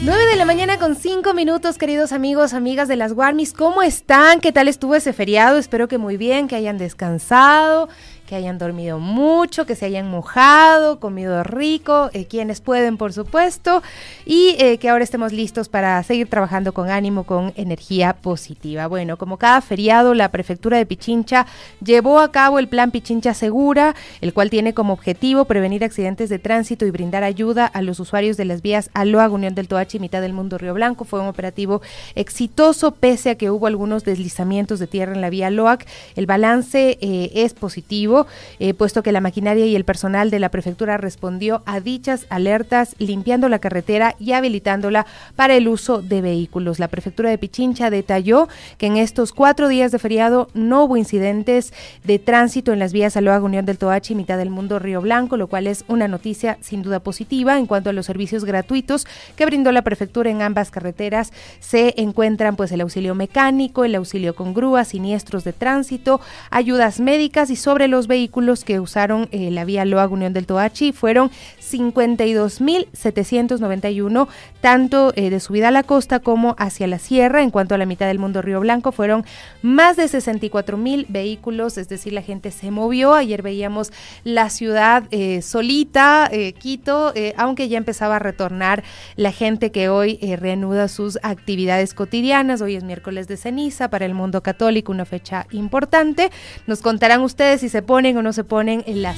9 de la mañana con 5 minutos, queridos amigos, amigas de las Guarmis. ¿Cómo están? ¿Qué tal estuvo ese feriado? Espero que muy bien, que hayan descansado que hayan dormido mucho, que se hayan mojado, comido rico, eh, quienes pueden, por supuesto, y eh, que ahora estemos listos para seguir trabajando con ánimo, con energía positiva. Bueno, como cada feriado, la prefectura de Pichincha llevó a cabo el plan Pichincha Segura, el cual tiene como objetivo prevenir accidentes de tránsito y brindar ayuda a los usuarios de las vías Aloa, Unión del Toachi, mitad del mundo Río Blanco. Fue un operativo exitoso, pese a que hubo algunos deslizamientos de tierra en la vía Loac. El balance eh, es positivo eh, puesto que la maquinaria y el personal de la prefectura respondió a dichas alertas, limpiando la carretera y habilitándola para el uso de vehículos. La prefectura de Pichincha detalló que en estos cuatro días de feriado no hubo incidentes de tránsito en las vías Aloha Unión del Toachi, mitad del mundo Río Blanco, lo cual es una noticia sin duda positiva en cuanto a los servicios gratuitos que brindó la prefectura en ambas carreteras. Se encuentran pues el auxilio mecánico, el auxilio con grúas, siniestros de tránsito, ayudas médicas y sobre los vehículos que usaron eh, la vía Loa Unión del Toachi fueron 52.791, tanto eh, de subida a la costa como hacia la sierra. En cuanto a la mitad del mundo Río Blanco, fueron más de 64.000 vehículos, es decir, la gente se movió. Ayer veíamos la ciudad eh, solita, Quito, aunque ya empezaba a retornar la gente que hoy reanuda sus actividades cotidianas. Hoy es miércoles de ceniza para el mundo católico, una fecha importante. Nos contarán ustedes si se pone o no se ponen en la.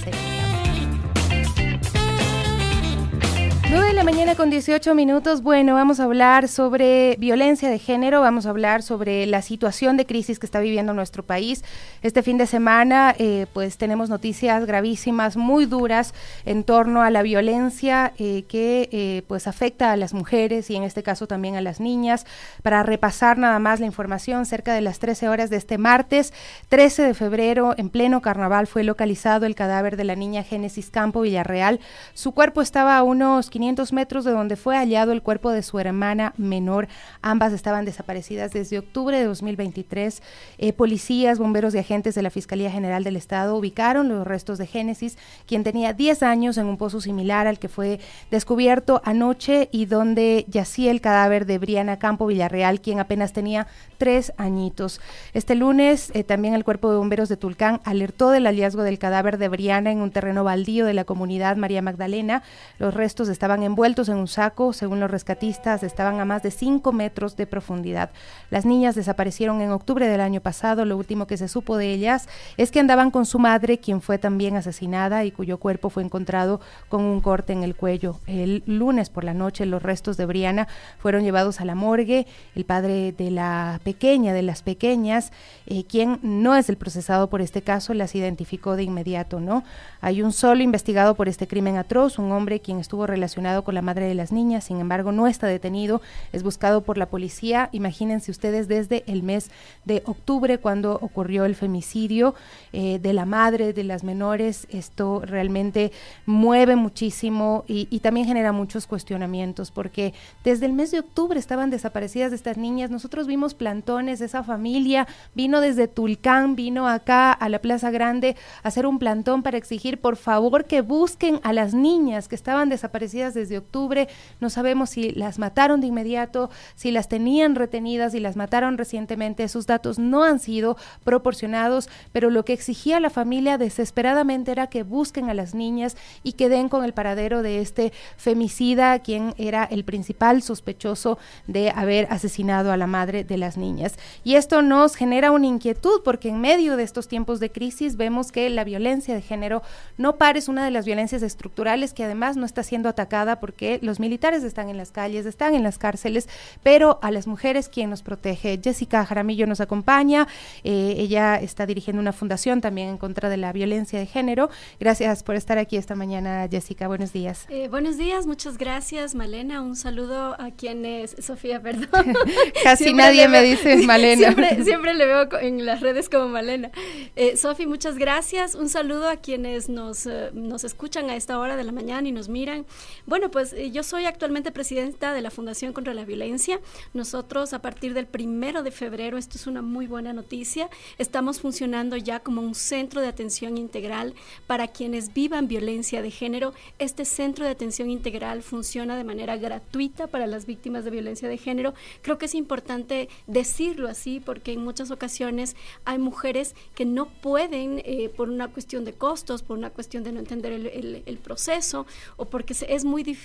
9 de la mañana con 18 minutos. Bueno, vamos a hablar sobre violencia de género, vamos a hablar sobre la situación de crisis que está viviendo nuestro país. Este fin de semana, eh, pues tenemos noticias gravísimas, muy duras en torno a la violencia eh, que eh, pues afecta a las mujeres y en este caso también a las niñas. Para repasar nada más la información, cerca de las 13 horas de este martes, 13 de febrero, en pleno carnaval, fue localizado el cadáver de la niña Génesis Campo Villarreal. Su cuerpo estaba a unos 500 metros de donde fue hallado el cuerpo de su hermana menor. Ambas estaban desaparecidas desde octubre de 2023. Eh, policías, bomberos y agentes de la Fiscalía General del Estado ubicaron los restos de Génesis, quien tenía 10 años en un pozo similar al que fue descubierto anoche y donde yacía el cadáver de Briana Campo Villarreal, quien apenas tenía tres añitos. Este lunes eh, también el cuerpo de bomberos de Tulcán alertó del hallazgo del cadáver de Briana en un terreno baldío de la comunidad María Magdalena. Los restos estaban estaban envueltos en un saco, según los rescatistas, estaban a más de 5 metros de profundidad. Las niñas desaparecieron en octubre del año pasado. Lo último que se supo de ellas es que andaban con su madre, quien fue también asesinada y cuyo cuerpo fue encontrado con un corte en el cuello. El lunes por la noche los restos de Briana fueron llevados a la morgue. El padre de la pequeña, de las pequeñas, eh, quien no es el procesado por este caso, las identificó de inmediato, ¿no? Hay un solo investigado por este crimen atroz, un hombre quien estuvo relacionado con la madre de las niñas, sin embargo no está detenido, es buscado por la policía. Imagínense ustedes desde el mes de octubre cuando ocurrió el femicidio eh, de la madre de las menores, esto realmente mueve muchísimo y, también genera muchos cuestionamientos porque desde el mes de octubre estaban desaparecidas estas niñas, nosotros vimos plantones, esa familia vino desde Tulcán, vino acá a la Plaza Grande a hacer un plantón para exigir por favor que busquen a las niñas que estaban desaparecidas desde octubre. No sabemos si las mataron de inmediato, si las tenían retenidas y las mataron recientemente. Esos datos no han sido proporcionados, pero lo que exigía la familia desesperadamente era que busquen a las niñas y que den con el paradero de este femicida, quien era el principal sospechoso de haber asesinado a la madre de las niñas. Y esto nos genera una inquietud porque en medio de estos tiempos de crisis vemos que la violencia de género no parece una de las violencias estructurales que además no está siendo atacada porque los militares están en las calles, están en las cárceles, pero a las mujeres quien nos protege. Jessica Jaramillo nos acompaña, eh, ella está dirigiendo una fundación también en contra de la violencia de género. Gracias por estar aquí esta mañana, Jessica. Buenos días. Eh, buenos días, muchas gracias, Malena. Un saludo a quienes, Sofía, perdón. Casi nadie me dice Malena. Siempre, le veo en las redes como Malena. Eh, Sofía, muchas gracias. Un saludo a quienes nos, nos escuchan a esta hora de la mañana y nos miran. Bueno, pues eh, yo soy actualmente presidenta de la Fundación contra la Violencia. Nosotros a partir del primero de febrero, esto es una muy buena noticia, estamos funcionando ya como un centro de atención integral para quienes vivan violencia de género. Este centro de atención integral funciona de manera gratuita para las víctimas de violencia de género. Creo que es importante decirlo así porque en muchas ocasiones hay mujeres que no pueden, eh, por una cuestión de costos, por una cuestión de no entender el, proceso o porque es muy difícil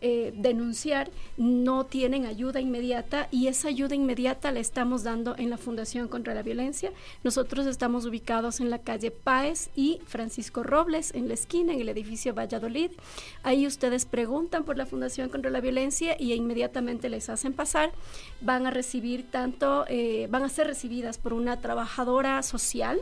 eh, denunciar, no tienen ayuda inmediata y esa ayuda inmediata la estamos dando en la Fundación contra la Violencia. Nosotros estamos ubicados en la calle Páez y Francisco Robles, en la esquina, en el edificio Valladolid. Ahí ustedes preguntan por la Fundación contra la Violencia y inmediatamente les hacen pasar. Van a recibir tanto, eh, van a ser recibidas por una trabajadora social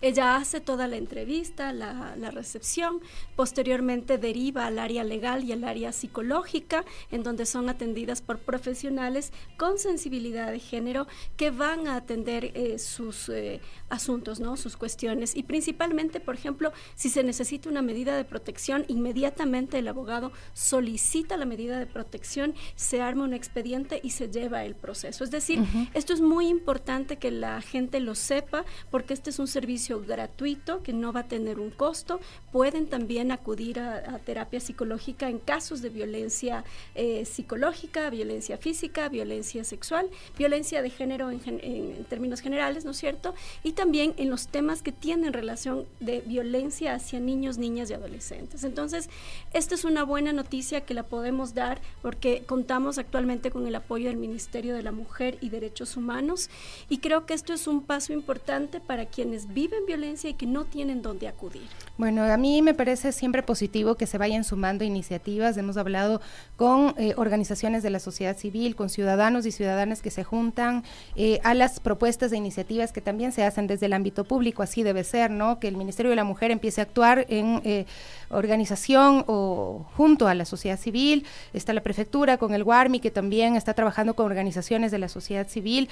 ella hace toda la entrevista, la, recepción, posteriormente deriva al área legal y al área psicológica, en donde son atendidas por profesionales con sensibilidad de género que van a atender eh, sus eh, asuntos, ¿no? sus cuestiones. Y principalmente, por ejemplo, si se necesita una medida de protección, inmediatamente el abogado solicita la medida de protección, se arma un expediente y se lleva el proceso. Es decir, esto es muy importante que la gente lo sepa porque este es un servicio gratuito que no va a tener un costo. Pueden también acudir a, terapia psicológica en casos de violencia eh, psicológica, violencia física, violencia sexual, violencia de género en, en, términos generales, ¿no es cierto? Y también en los temas que tienen relación de violencia hacia niños, niñas y adolescentes. Entonces, esta es una buena noticia que la podemos dar porque contamos actualmente con el apoyo del Ministerio de la Mujer y Derechos Humanos y creo que esto es un paso importante para quienes viven violencia y que no tienen dónde acudir. Bueno, a mí me parece siempre positivo que se vayan sumando iniciativas. Hemos hablado con eh, organizaciones de la sociedad civil, con ciudadanos y ciudadanas que se juntan eh, a las propuestas de iniciativas que también se hacen desde el ámbito público. Así debe ser, ¿no? Que el Ministerio de la Mujer empiece a actuar en eh, organización o junto a la sociedad civil. Está la prefectura con el WARMI, que también está trabajando con organizaciones de la sociedad civil.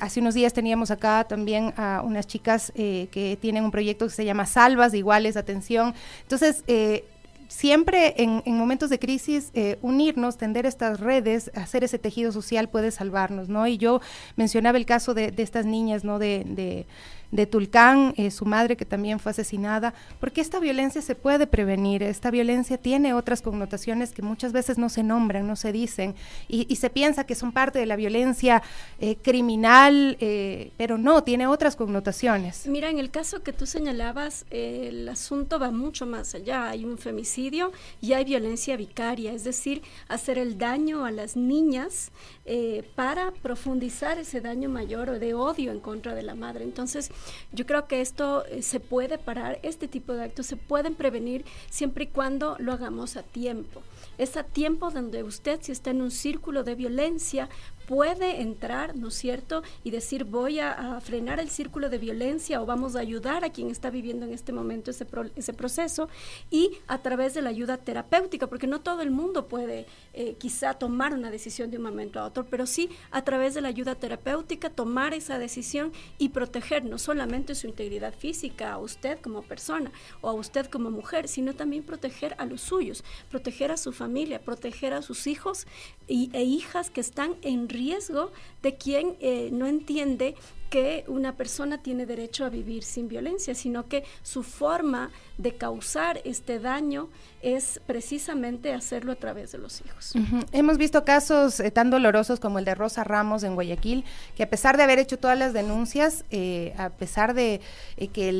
hace unos días teníamos acá también a unas chicas que tienen un proyecto que se llama Salvas Iguales Atención. Entonces, eh, siempre en, momentos de crisis, eh, unirnos, tender estas redes, hacer ese tejido social puede salvarnos, ¿no? Y yo mencionaba el caso de, estas niñas, ¿no? de Tulcán, eh, su madre que también fue asesinada, porque esta violencia se puede prevenir, esta violencia tiene otras connotaciones que muchas veces no se nombran, no se dicen, y, se piensa que son parte de la violencia eh, criminal, eh, pero no, tiene otras connotaciones. Mira, en el caso que tú señalabas, el asunto va mucho más allá, hay un femicidio y hay violencia vicaria, es decir, hacer el daño a las niñas para profundizar ese daño mayor o de odio en contra de la madre. Entonces, yo creo que esto eh, se puede parar, este tipo de actos se pueden prevenir siempre y cuando lo hagamos a tiempo. Es a tiempo donde usted, si está en un círculo de violencia, puede entrar, ¿no es cierto?, y decir voy a, frenar el círculo de violencia o vamos a ayudar a quien está viviendo en este momento ese, proceso y a través de la ayuda terapéutica, porque no todo el mundo puede eh, quizá tomar una decisión de un momento a otro, pero sí a través de la ayuda terapéutica tomar esa decisión y proteger no solamente su integridad física a usted como persona o a usted como mujer, sino también proteger a los suyos, proteger a su familia, proteger a sus hijos y, e hijas que están en riesgo de quien eh, no entiende que una persona tiene derecho a vivir sin violencia, sino que su forma de causar este daño es precisamente hacerlo a través de los hijos. Hemos visto casos eh, tan dolorosos como el de Rosa Ramos en Guayaquil, que a pesar de haber hecho todas las denuncias, eh, a pesar de eh, que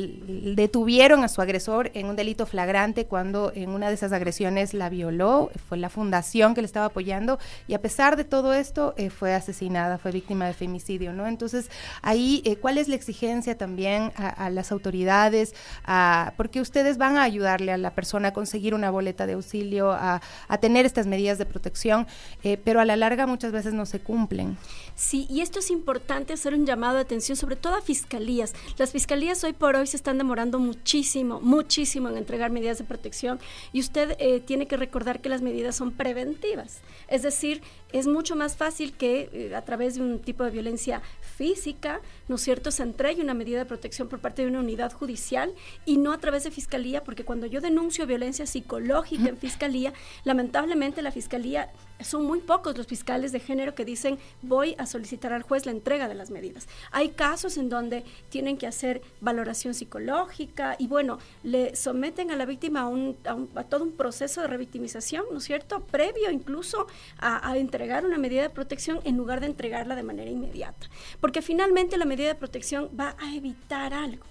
detuvieron a su agresor en un delito flagrante cuando en una de esas agresiones la violó, fue la fundación que le estaba apoyando, y a pesar de todo esto fue asesinada, fue víctima de femicidio, ¿no? Entonces, ahí, ¿cuál es la exigencia también a, las autoridades? A, porque van a ayudarle a la persona a conseguir una boleta de auxilio, a, tener estas medidas de protección, eh, pero a la larga muchas veces no se cumplen. Sí, y esto es importante hacer un llamado de atención, sobre todo a fiscalías. Las fiscalías hoy por hoy se están demorando muchísimo, muchísimo en entregar medidas de protección y usted eh, tiene que recordar que las medidas son preventivas. Es decir, es mucho más fácil que eh, a través de un tipo de violencia física ¿no es cierto?, se entregue una medida de protección por parte de una unidad judicial y no a través de fiscalía, porque cuando yo denuncio violencia psicológica en fiscalía, lamentablemente la fiscalía son muy pocos los fiscales de género que dicen voy a solicitar al juez la entrega de las medidas. Hay casos en donde tienen que hacer valoración psicológica y bueno, le someten a la víctima a, un, a, todo un proceso de revictimización, ¿no es cierto? Previo incluso a, a, entregar una medida de protección en lugar de entregarla de manera inmediata. Porque finalmente la medida de protección va a evitar algo.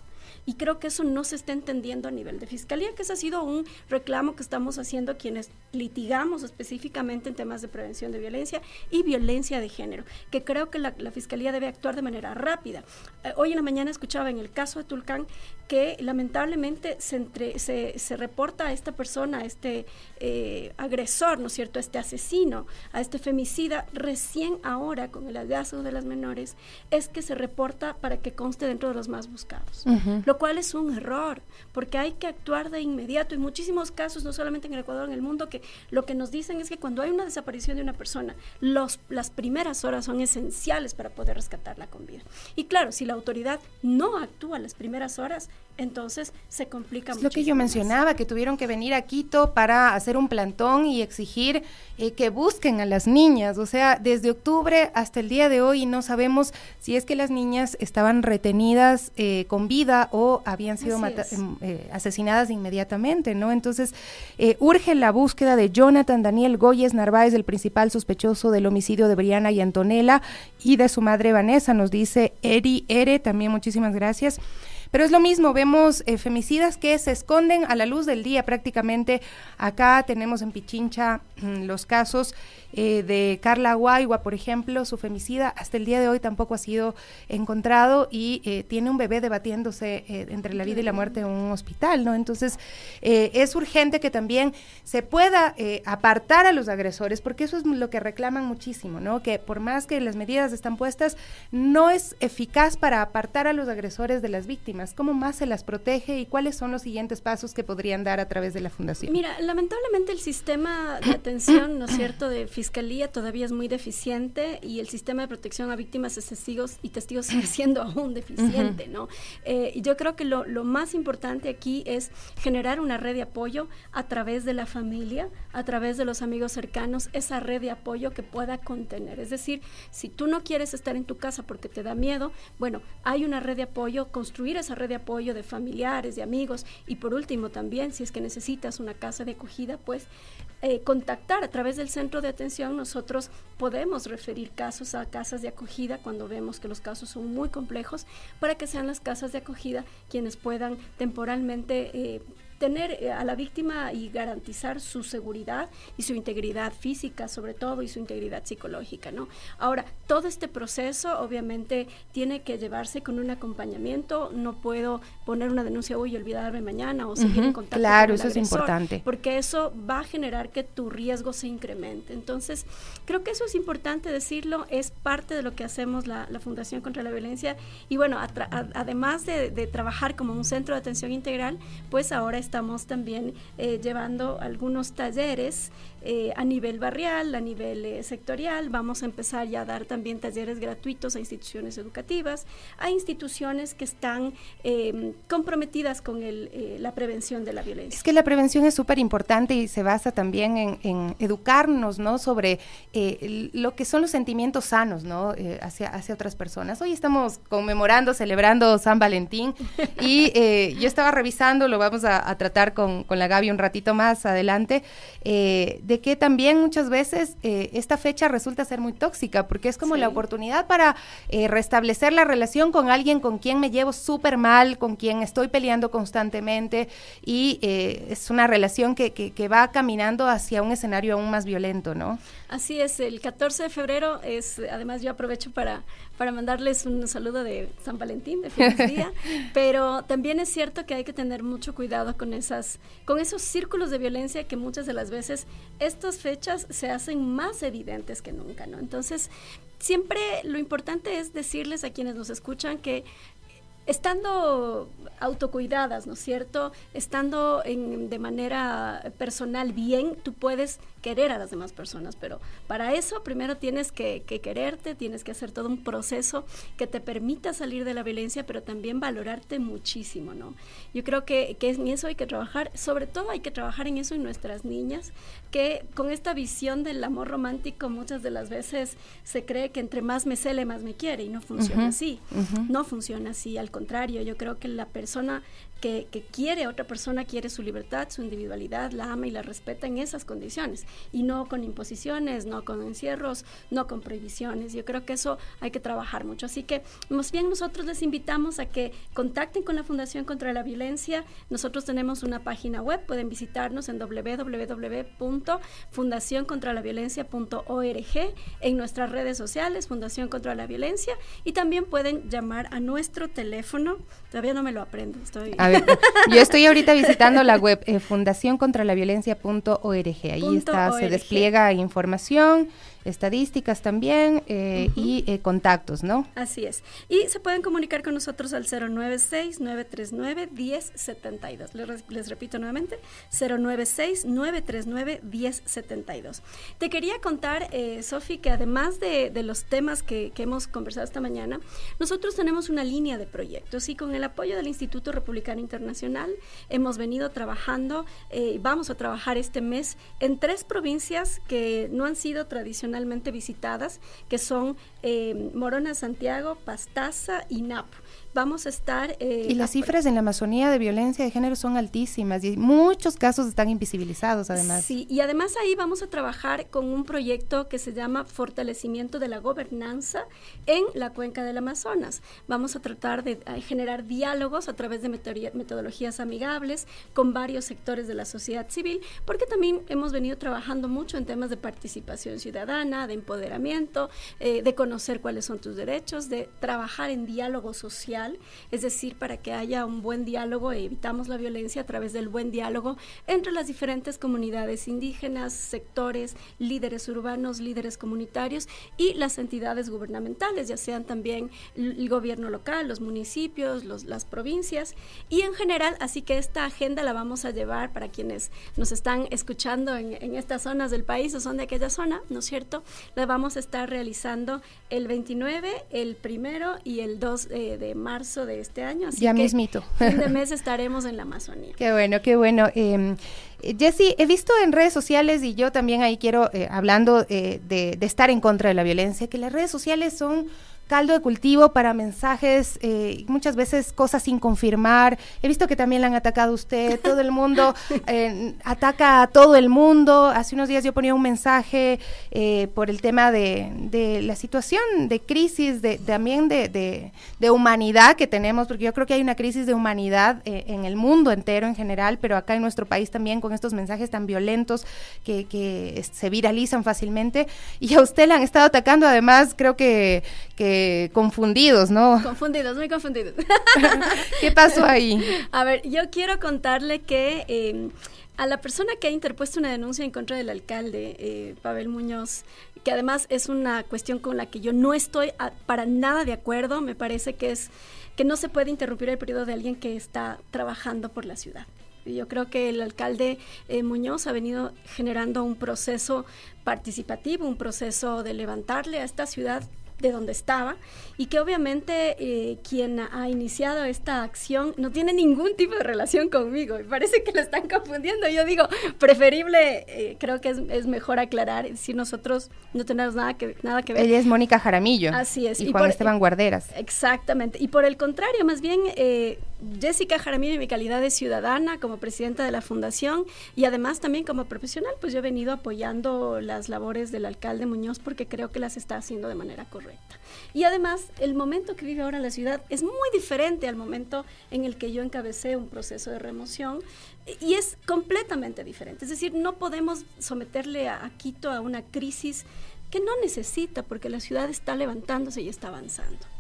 Y creo que eso no se está entendiendo a nivel de fiscalía, que ese ha sido un reclamo que estamos haciendo quienes litigamos específicamente en temas de prevención de violencia y violencia de género, que creo que la, fiscalía debe actuar de manera rápida. Eh, hoy en la mañana escuchaba en el caso de Tulcán que lamentablemente se, entre, se, se reporta a esta persona, a este eh, agresor, ¿no es cierto?, a este asesino, a este femicida, recién ahora con el hallazgo de las menores, es que se reporta para que conste dentro de los más buscados lo cual es un error, porque hay que actuar de inmediato. En muchísimos casos, no solamente en el Ecuador, en el mundo, que lo que nos dicen es que cuando hay una desaparición de una persona, los, las primeras horas son esenciales para poder rescatarla con vida. Y claro, si la autoridad no actúa las primeras horas, entonces se complica es lo que yo mencionaba, que tuvieron que venir a Quito para hacer un plantón y exigir eh, que busquen a las niñas. O sea, desde octubre hasta el día de hoy no sabemos si es que las niñas estaban retenidas eh, con vida o habían sido em, eh, asesinadas inmediatamente, ¿no? Entonces, urge la búsqueda de Jonathan Daniel Goyes Narváez, el principal sospechoso del homicidio de Briana y Antonella, y de su madre Vanessa, nos dice Eri Ere, también muchísimas gracias. Pero es lo mismo, vemos eh, femicidas que se esconden a la luz del día prácticamente. Acá tenemos en Pichincha mm, los casos eh, de Carla Guaigua, por ejemplo, su femicida hasta el día de hoy tampoco ha sido encontrado y eh, tiene un bebé debatiéndose eh, entre la vida y la muerte en un hospital, ¿no? Entonces, es urgente que también se pueda apartar a los agresores, porque eso es lo que reclaman muchísimo, ¿no? Que por más que las medidas están puestas, no es eficaz para apartar a los agresores de las víctimas. ¿Cómo más se las protege y cuáles son los siguientes pasos que podrían dar a través de la fundación? Mira, lamentablemente el sistema de atención, ¿no es cierto?, de fiscalía todavía es muy deficiente y el sistema de protección a víctimas testigos y testigos sigue siendo aún deficiente, ¿no? Eh, yo creo que lo, lo, más importante aquí es generar una red de apoyo a través de la familia, a través de los amigos cercanos, esa red de apoyo que pueda contener. Es decir, si tú no quieres estar en tu casa porque te da miedo, bueno, hay una red de apoyo, construir esa red de apoyo de familiares, de amigos y por último también, si es que necesitas una casa de acogida, pues eh, contactar a través del centro de atención, nosotros podemos referir casos a casas de acogida cuando vemos que los casos son muy complejos, para que sean las casas de acogida quienes puedan temporalmente eh, tener eh, a la víctima y garantizar su seguridad y su integridad física sobre todo y su integridad psicológica, ¿no? Ahora, todo este proceso obviamente tiene que llevarse con un acompañamiento, no puedo poner una denuncia hoy y olvidarme mañana o seguir en contacto claro, con el eso es importante. Porque eso va a generar que tu riesgo se incremente. Entonces, creo que eso es importante decirlo, es parte de lo que hacemos la, Fundación contra la Violencia y bueno, además de, de trabajar como un centro de atención integral, pues ahora estamos también eh, llevando algunos talleres eh, a nivel barrial, a nivel eh, sectorial. Vamos a empezar ya a dar también talleres gratuitos a instituciones educativas, a instituciones que están em, comprometidas con el, la prevención de la violencia. Es que la prevención es súper importante y se basa también en, educarnos, ¿no? Sobre lo que son los sentimientos sanos, ¿no? hacia, hacia otras personas. Hoy estamos conmemorando, celebrando San Valentín y yo estaba revisando, lo vamos a, a tratar con, con, la Gaby un ratito más adelante, eh, de que también muchas veces eh, esta fecha resulta ser muy tóxica, porque es como la oportunidad para eh, restablecer la relación con alguien con quien me llevo súper mal, con quien estoy peleando constantemente, y es una relación que, que, que va caminando hacia un escenario aún más violento, ¿no? Así es, el 14 de febrero es, además yo aprovecho para, para mandarles un saludo de San Valentín, de feliz día, pero también es cierto que hay que tener mucho cuidado con esas, con esos círculos de violencia que muchas de las veces estas fechas se hacen más evidentes que nunca, ¿no? Entonces, siempre lo importante es decirles a quienes nos escuchan que estando autocuidadas, ¿no es cierto? Estando de manera personal bien, tú puedes querer a las demás personas, pero para eso primero tienes que, quererte, tienes que hacer todo un proceso que te permita salir de la violencia, pero también valorarte muchísimo, ¿no? Yo creo que, que en eso hay que trabajar, sobre todo hay que trabajar en eso en nuestras niñas, que con esta visión del amor romántico muchas de las veces se cree que entre más me cele, más me quiere, y no funciona así, no funciona así, al contrario, yo creo que la persona que, quiere otra persona, quiere su libertad, su individualidad, la ama y la respeta en esas condiciones y no con imposiciones, no con encierros, no con prohibiciones. Yo creo que eso hay que trabajar mucho. Así que más bien nosotros les invitamos a que contacten con la Fundación contra la Violencia. Nosotros tenemos una página web, pueden visitarnos en www.fundacioncontralaviolencia.org, en nuestras redes sociales, Fundación contra la Violencia, y también pueden llamar a nuestro teléfono, todavía no me lo aprendo, estoy yo estoy ahorita visitando la web eh, fundacioncontralaviolencia.org. Ahí está, se despliega información estadísticas también eh, y eh, contactos, ¿no? Así es. Y se pueden comunicar con nosotros al 096-939-1072. Les, les repito nuevamente, 096-939-1072. Te quería contar, eh, Sofi, que además de, de los temas que, que, hemos conversado esta mañana, nosotros tenemos una línea de proyectos y con el apoyo del Instituto Republicano Internacional hemos venido trabajando, eh, vamos a trabajar este mes en tres provincias que no han sido tradicionales visitadas, que son eh, Morona, Santiago, Pastaza y Napo vamos a estar... Eh, y las cifras en la Amazonía de violencia de género son altísimas y muchos casos están invisibilizados además. Sí, y además ahí vamos a trabajar con un proyecto que se llama Fortalecimiento de la Gobernanza en la cuenca del Amazonas. Vamos a tratar de eh, generar diálogos a través de metodologías amigables con varios sectores de la sociedad civil, porque también hemos venido trabajando mucho en temas de participación ciudadana, de empoderamiento, eh, de conocer cuáles son tus derechos, de trabajar en diálogo social es decir, para que haya un buen diálogo e evitamos la violencia a través del buen diálogo entre las diferentes comunidades indígenas, sectores, líderes urbanos, líderes comunitarios y las entidades gubernamentales, ya sean también el gobierno local, los municipios, las provincias y en general, así que esta agenda la vamos a llevar para quienes nos están escuchando en, estas zonas del país o son de aquella zona, ¿no es cierto? La vamos a estar realizando el 29, el primero y el 2 eh, de marzo marzo de este año. Así ya que mismito. Fin de mes estaremos en la Amazonía. Qué bueno, qué bueno. Eh, Jessy, he visto en redes sociales y yo también ahí quiero, eh, hablando eh, de, de estar en contra de la violencia, que las redes sociales son caldo de cultivo para mensajes, eh, muchas veces cosas sin confirmar. He visto que también le han atacado a usted, todo el mundo eh, ataca a todo el mundo. Hace unos días yo ponía un mensaje eh, por el tema de, de, la situación de crisis, de, también de, de, humanidad que tenemos, porque yo creo que hay una crisis de humanidad en el mundo entero en general, pero acá en nuestro país también con estos mensajes tan violentos que, que se viralizan fácilmente. Y a usted le han estado atacando, además creo que, que confundidos, ¿no? Confundidos, muy confundidos. ¿Qué pasó ahí? A ver, yo quiero contarle que em, a la persona que ha interpuesto una denuncia en contra del alcalde, eh, Pavel Muñoz, que además es una cuestión con la que yo no estoy para nada de acuerdo, me parece que es que no se puede interrumpir el periodo de alguien que está trabajando por la ciudad. Yo creo que el alcalde eh, Muñoz ha venido generando un proceso participativo, un proceso de levantarle a esta ciudad de donde estaba y que obviamente eh, quien ha iniciado esta acción no tiene ningún tipo de relación conmigo y parece que lo están confundiendo. Yo digo, preferible, eh, creo que es, mejor aclarar si nosotros no tenemos nada que, nada que ver. Ella es Mónica Jaramillo. Así es. Y, Juan Esteban Guarderas. Exactamente. Y por el contrario, más bien, eh, Jessica Jaramillo, mi calidad de ciudadana, como presidenta de la fundación y además también como profesional, pues yo he venido apoyando las labores del alcalde Muñoz porque creo que las está haciendo de manera correcta. Y además, el momento que vive ahora la ciudad es muy diferente al momento en el que yo encabecé un proceso de remoción y es completamente diferente. Es decir, no podemos someterle a, a Quito a una crisis que no necesita porque la ciudad está levantándose y está avanzando.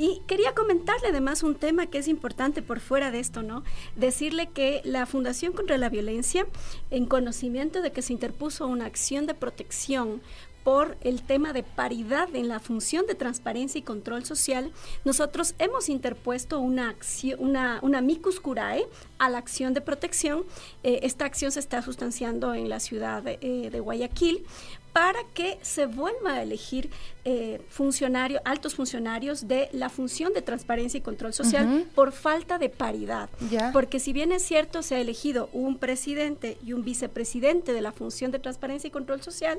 Y quería comentarle además un tema que es importante por fuera de esto, ¿no? Decirle que la Fundación contra la Violencia, en conocimiento de que se interpuso una acción de protección por el tema de paridad en la función de transparencia y control social, nosotros hemos interpuesto una acción, una, una micus curae a la acción de protección. Eh, esta acción se está sustanciando en la ciudad de, eh, de Guayaquil para que se vuelva a elegir eh, funcionarios, altos funcionarios de la función de transparencia y control social por falta de paridad. Porque si bien es cierto, se ha elegido un presidente y un vicepresidente de la función de transparencia y control social,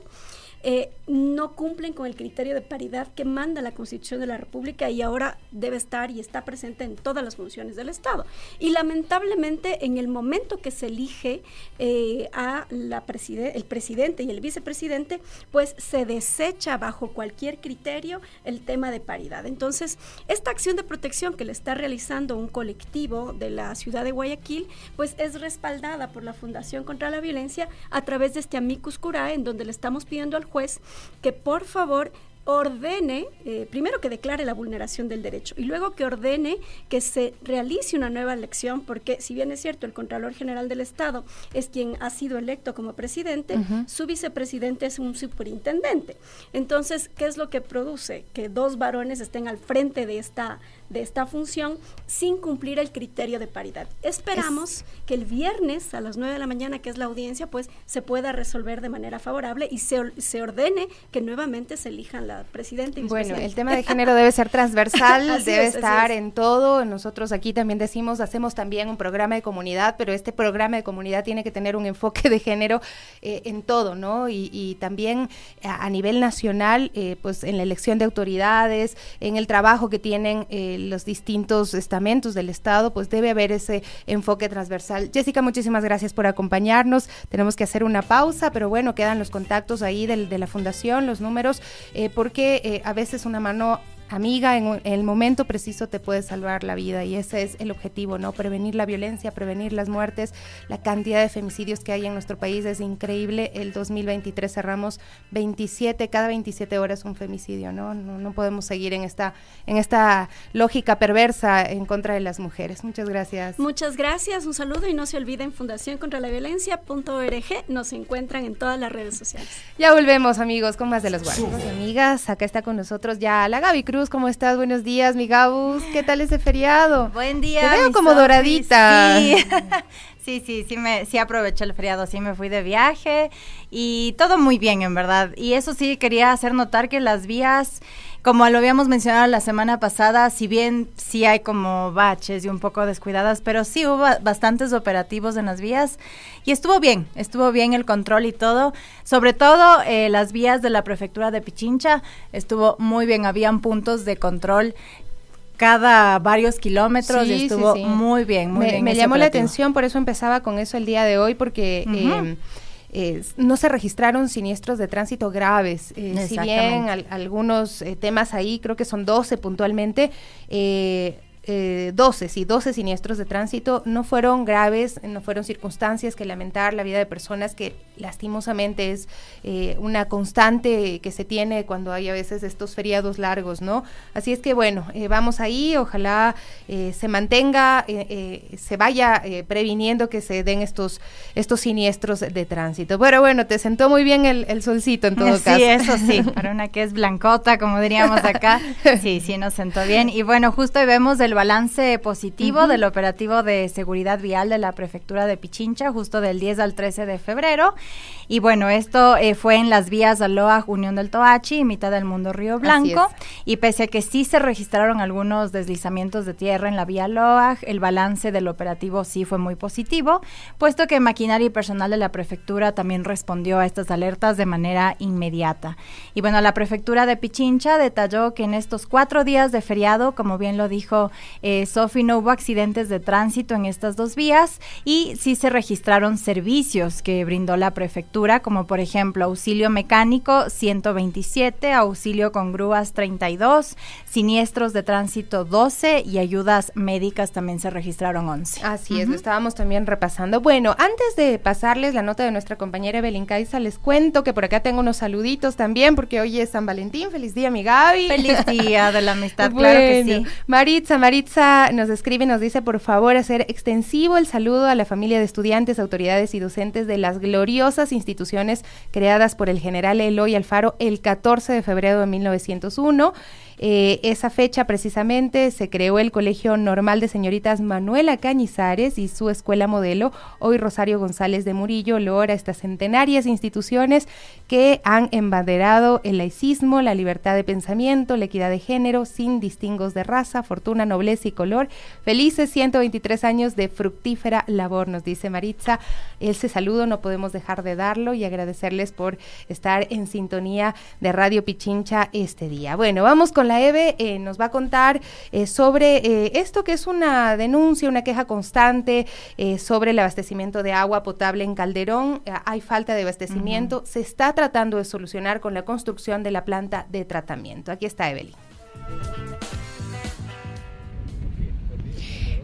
eh, no cumplen con el criterio de paridad que manda la Constitución de la República y ahora debe estar y está presente en todas las funciones del Estado. Y lamentablemente en el momento que se elige eh, a la el presidente y el vicepresidente, pues se desecha bajo cualquier criterio el tema de paridad. Entonces, esta acción de protección que le está realizando un colectivo de la ciudad de Guayaquil, pues es respaldada por la Fundación contra la Violencia a través de este amicus curae, en donde le estamos pidiendo al juez que por favor ordene, eh, primero que declare la vulneración del derecho y luego que ordene que se realice una nueva elección, porque si bien es cierto, el Contralor General del Estado es quien ha sido electo como presidente, su vicepresidente es un superintendente. Entonces, ¿qué es lo que produce? Que dos varones estén al frente de esta de esta función sin cumplir el criterio de paridad. Esperamos que el viernes a las 9 de la mañana, que es la audiencia, pues se pueda resolver de manera favorable y se, se ordene que nuevamente se elijan la presidenta y Bueno, el tema de género debe ser transversal, debe estar en todo. Nosotros aquí también decimos, hacemos también un programa de comunidad, pero este programa de comunidad tiene que tener un enfoque de género eh, en todo, ¿no? Y, también a, nivel nacional, eh, pues en la elección de autoridades, en el trabajo que tienen eh, los distintos estamentos del Estado, pues debe haber ese enfoque transversal. Jessica, muchísimas gracias por acompañarnos. Tenemos que hacer una pausa, pero bueno, quedan los contactos ahí del, de la fundación, los números, eh, porque eh, a veces una mano amiga, en, el momento preciso te puede salvar la vida y ese es el objetivo, ¿no? Prevenir la violencia, prevenir las muertes. La cantidad de femicidios que hay en nuestro país es increíble. El 2023 cerramos 27, cada 27 horas un femicidio, ¿no? No, podemos seguir en esta, en esta lógica perversa en contra de las mujeres. Muchas gracias. Muchas gracias, un saludo y no se olviden Fundación contra la Violencia.org. Nos encuentran en todas las redes sociales. Ya volvemos, amigos, con más de los guardias. Amigas, acá está con nosotros ya la Gaby Cruz ¿cómo estás? Buenos días, mi Gabus. ¿Qué tal ese feriado? Buen día. Te veo como doradita. Sí. sí, sí, me, sí aproveché el feriado, sí me fui de viaje y todo muy bien, en verdad. Y eso sí, quería hacer notar que las vías como lo habíamos mencionado la semana pasada, si bien sí hay como baches y un poco descuidadas, pero sí hubo bastantes operativos en las vías y estuvo bien, estuvo bien el control y todo. Sobre todo eh, las vías de la prefectura de Pichincha estuvo muy bien, habían puntos de control cada varios kilómetros y estuvo muy bien, muy me, bien. Me llamó la atención, por eso empezaba con eso el día de hoy, porque no se registraron siniestros de tránsito graves. Eh, si bien algunos eh, temas ahí, creo que son 12 puntualmente, eh, eh, 12, sí, 12 siniestros de tránsito no fueron graves, no fueron circunstancias que lamentar la vida de personas que lastimosamente es eh, una constante que se tiene cuando hay a veces estos feriados largos, ¿no? Así es que bueno, eh, vamos ahí, ojalá eh, se mantenga, se vaya previniendo que se den estos, estos siniestros de tránsito. Pero bueno, te sentó muy bien el, solcito en todo caso. Sí, eso sí, para una que es blancota, como diríamos acá, sí, sí nos sentó bien. Y bueno, justo hoy vemos el balance positivo del operativo de seguridad vial de la prefectura de Pichincha, justo del 10 al 13 de febrero. Y bueno, esto eh, fue en las vías Aloa, Unión del Toachi mitad del mundo Río Blanco. Y pese a que sí se registraron algunos deslizamientos de tierra en la vía Loag, el balance del operativo sí fue muy positivo, puesto que maquinaria y personal de la prefectura también respondió a estas alertas de manera inmediata. Y bueno, la prefectura de Pichincha detalló que en estos cuatro días de feriado, como bien lo dijo eh, Sofi, no hubo accidentes de tránsito en estas dos vías y sí se registraron servicios que brindó la prefectura, como por ejemplo auxilio mecánico 127, auxilio con grúas 32, siniestros de tránsito 12 y ayudas médicas también se registraron 11. Así es, lo estábamos también repasando. Bueno, antes de pasarles la nota de nuestra compañera Evelyn Caiza, les cuento que por acá tengo unos saluditos también, porque hoy es San Valentín. Feliz día, mi Gaby. Feliz día de la amistad, claro que sí. Maritza, Maritza Maritza nos escribe nos dice, por favor, hacer extensivo el saludo a la familia de estudiantes, autoridades y docentes de las gloriosas instituciones creadas por el general Eloy Alfaro el 14 de febrero de 1901 eh, esa fecha precisamente se creó el Colegio Normal de Señoritas Manuela Cañizares y su escuela modelo, hoy Rosario González de Murillo, logra estas centenarias instituciones que han embanderado el laicismo, la libertad de pensamiento, la equidad de género, sin distingos de raza, fortuna, nobleza y color. Felices 123 años de fructífera labor, nos dice Maritza. Ese saludo no podemos dejar de darlo y agradecerles por estar en sintonía de Radio Pichincha este día. Bueno, vamos con la la EVE eh, nos va a contar eh, sobre eh, esto que es una denuncia, una queja constante sobre el abastecimiento de agua potable en Calderón. hay falta de abastecimiento. Se está tratando de solucionar con la construcción de la planta de tratamiento. Aquí está Evelyn.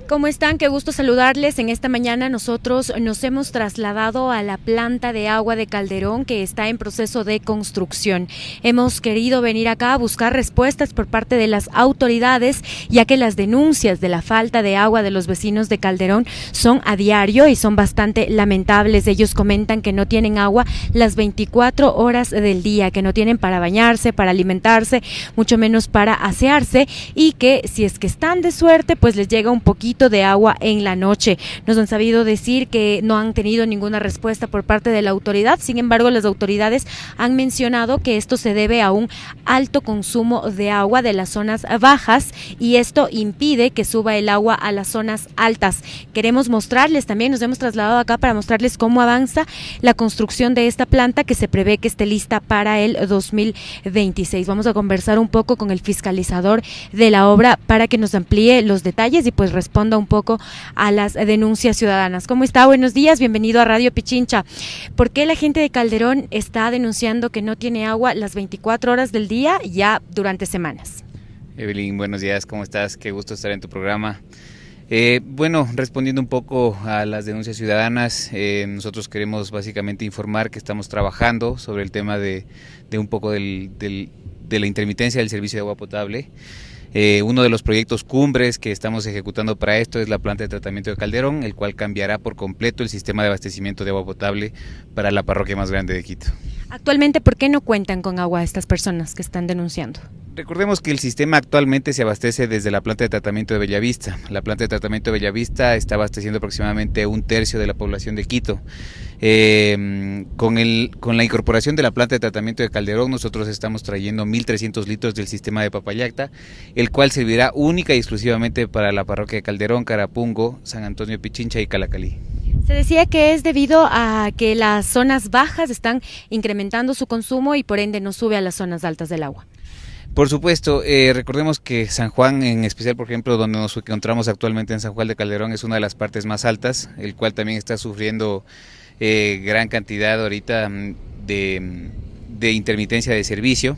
¿Cómo están? Qué gusto saludarles. En esta mañana nosotros nos hemos trasladado a la planta de agua de Calderón que está en proceso de construcción. Hemos querido venir acá a buscar respuestas por parte de las autoridades, ya que las denuncias de la falta de agua de los vecinos de Calderón son a diario y son bastante lamentables. Ellos comentan que no tienen agua las 24 horas del día, que no tienen para bañarse, para alimentarse, mucho menos para asearse y que si es que están de suerte, pues les llega un poquito de agua en la noche. Nos han sabido decir que no han tenido ninguna respuesta por parte de la autoridad. Sin embargo, las autoridades han mencionado que esto se debe a un alto consumo de agua de las zonas bajas y esto impide que suba el agua a las zonas altas. Queremos mostrarles también, nos hemos trasladado acá para mostrarles cómo avanza la construcción de esta planta que se prevé que esté lista para el 2026. Vamos a conversar un poco con el fiscalizador de la obra para que nos amplíe los detalles y pues responda un poco a las denuncias ciudadanas. ¿Cómo está? Buenos días, bienvenido a Radio Pichincha. ¿Por qué la gente de Calderón está denunciando que no tiene agua las 24 horas del día ya durante semanas? Evelyn, buenos días, ¿cómo estás? Qué gusto estar en tu programa. Eh, bueno, respondiendo un poco a las denuncias ciudadanas, eh, nosotros queremos básicamente informar que estamos trabajando sobre el tema de, un poco de la intermitencia del servicio de agua potable. Eh, uno de los proyectos cumbres que estamos ejecutando para esto es la planta de tratamiento de Calderón, el cual cambiará por completo el sistema de abastecimiento de agua potable para la parroquia más grande de Quito. Actualmente, ¿por qué no cuentan con agua estas personas que están denunciando? Recordemos que el sistema actualmente se abastece desde la planta de tratamiento de Bellavista. La planta de tratamiento de Bellavista está abasteciendo aproximadamente un tercio de la población de Quito. Eh, con, el, con la incorporación de la planta de tratamiento de Calderón, nosotros estamos trayendo 1.300 litros del sistema de Papayacta, el cual servirá única y exclusivamente para la parroquia de Calderón, Carapungo, San Antonio Pichincha y Calacalí. Se decía que es debido a que las zonas bajas están incrementando su consumo y por ende no sube a las zonas altas del agua. Por supuesto, eh, recordemos que San Juan, en especial, por ejemplo, donde nos encontramos actualmente en San Juan de Calderón, es una de las partes más altas, el cual también está sufriendo eh, gran cantidad ahorita mm, de, mm, de intermitencia de servicio.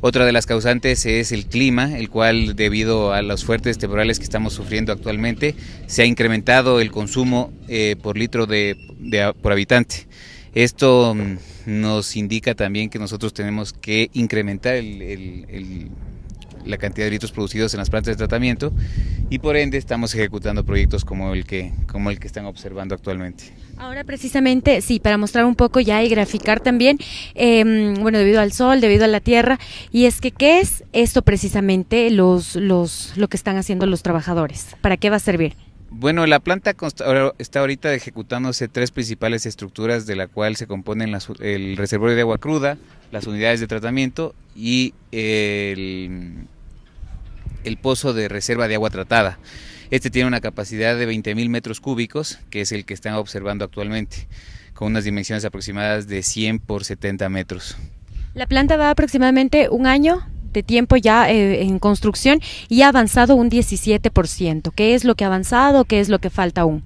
Otra de las causantes es el clima, el cual debido a los fuertes temporales que estamos sufriendo actualmente, se ha incrementado el consumo eh, por litro de, por habitante. Esto mm, nos indica también que nosotros tenemos que incrementar la cantidad de litros producidos en las plantas de tratamiento y por ende estamos ejecutando proyectos como el que, como el que están observando actualmente. Ahora precisamente, sí, para mostrar un poco ya y graficar también, em, bueno, debido al sol, debido a la tierra, y es que, ¿qué es esto precisamente, los, los, lo que están haciendo los trabajadores? ¿Para qué va a servir? Bueno, la planta está ahorita ejecutándose tres principales estructuras de la cual se componen el reservorio de agua cruda, las unidades de tratamiento y el, el pozo de reserva de agua tratada. Este tiene una capacidad de 20.000 metros cúbicos, que es el que están observando actualmente, con unas dimensiones aproximadas de 100 por 70 metros. La planta va aproximadamente un año de tiempo ya eh, en construcción y ha avanzado un 17%. ¿Qué es lo que ha avanzado? ¿Qué es lo que falta aún?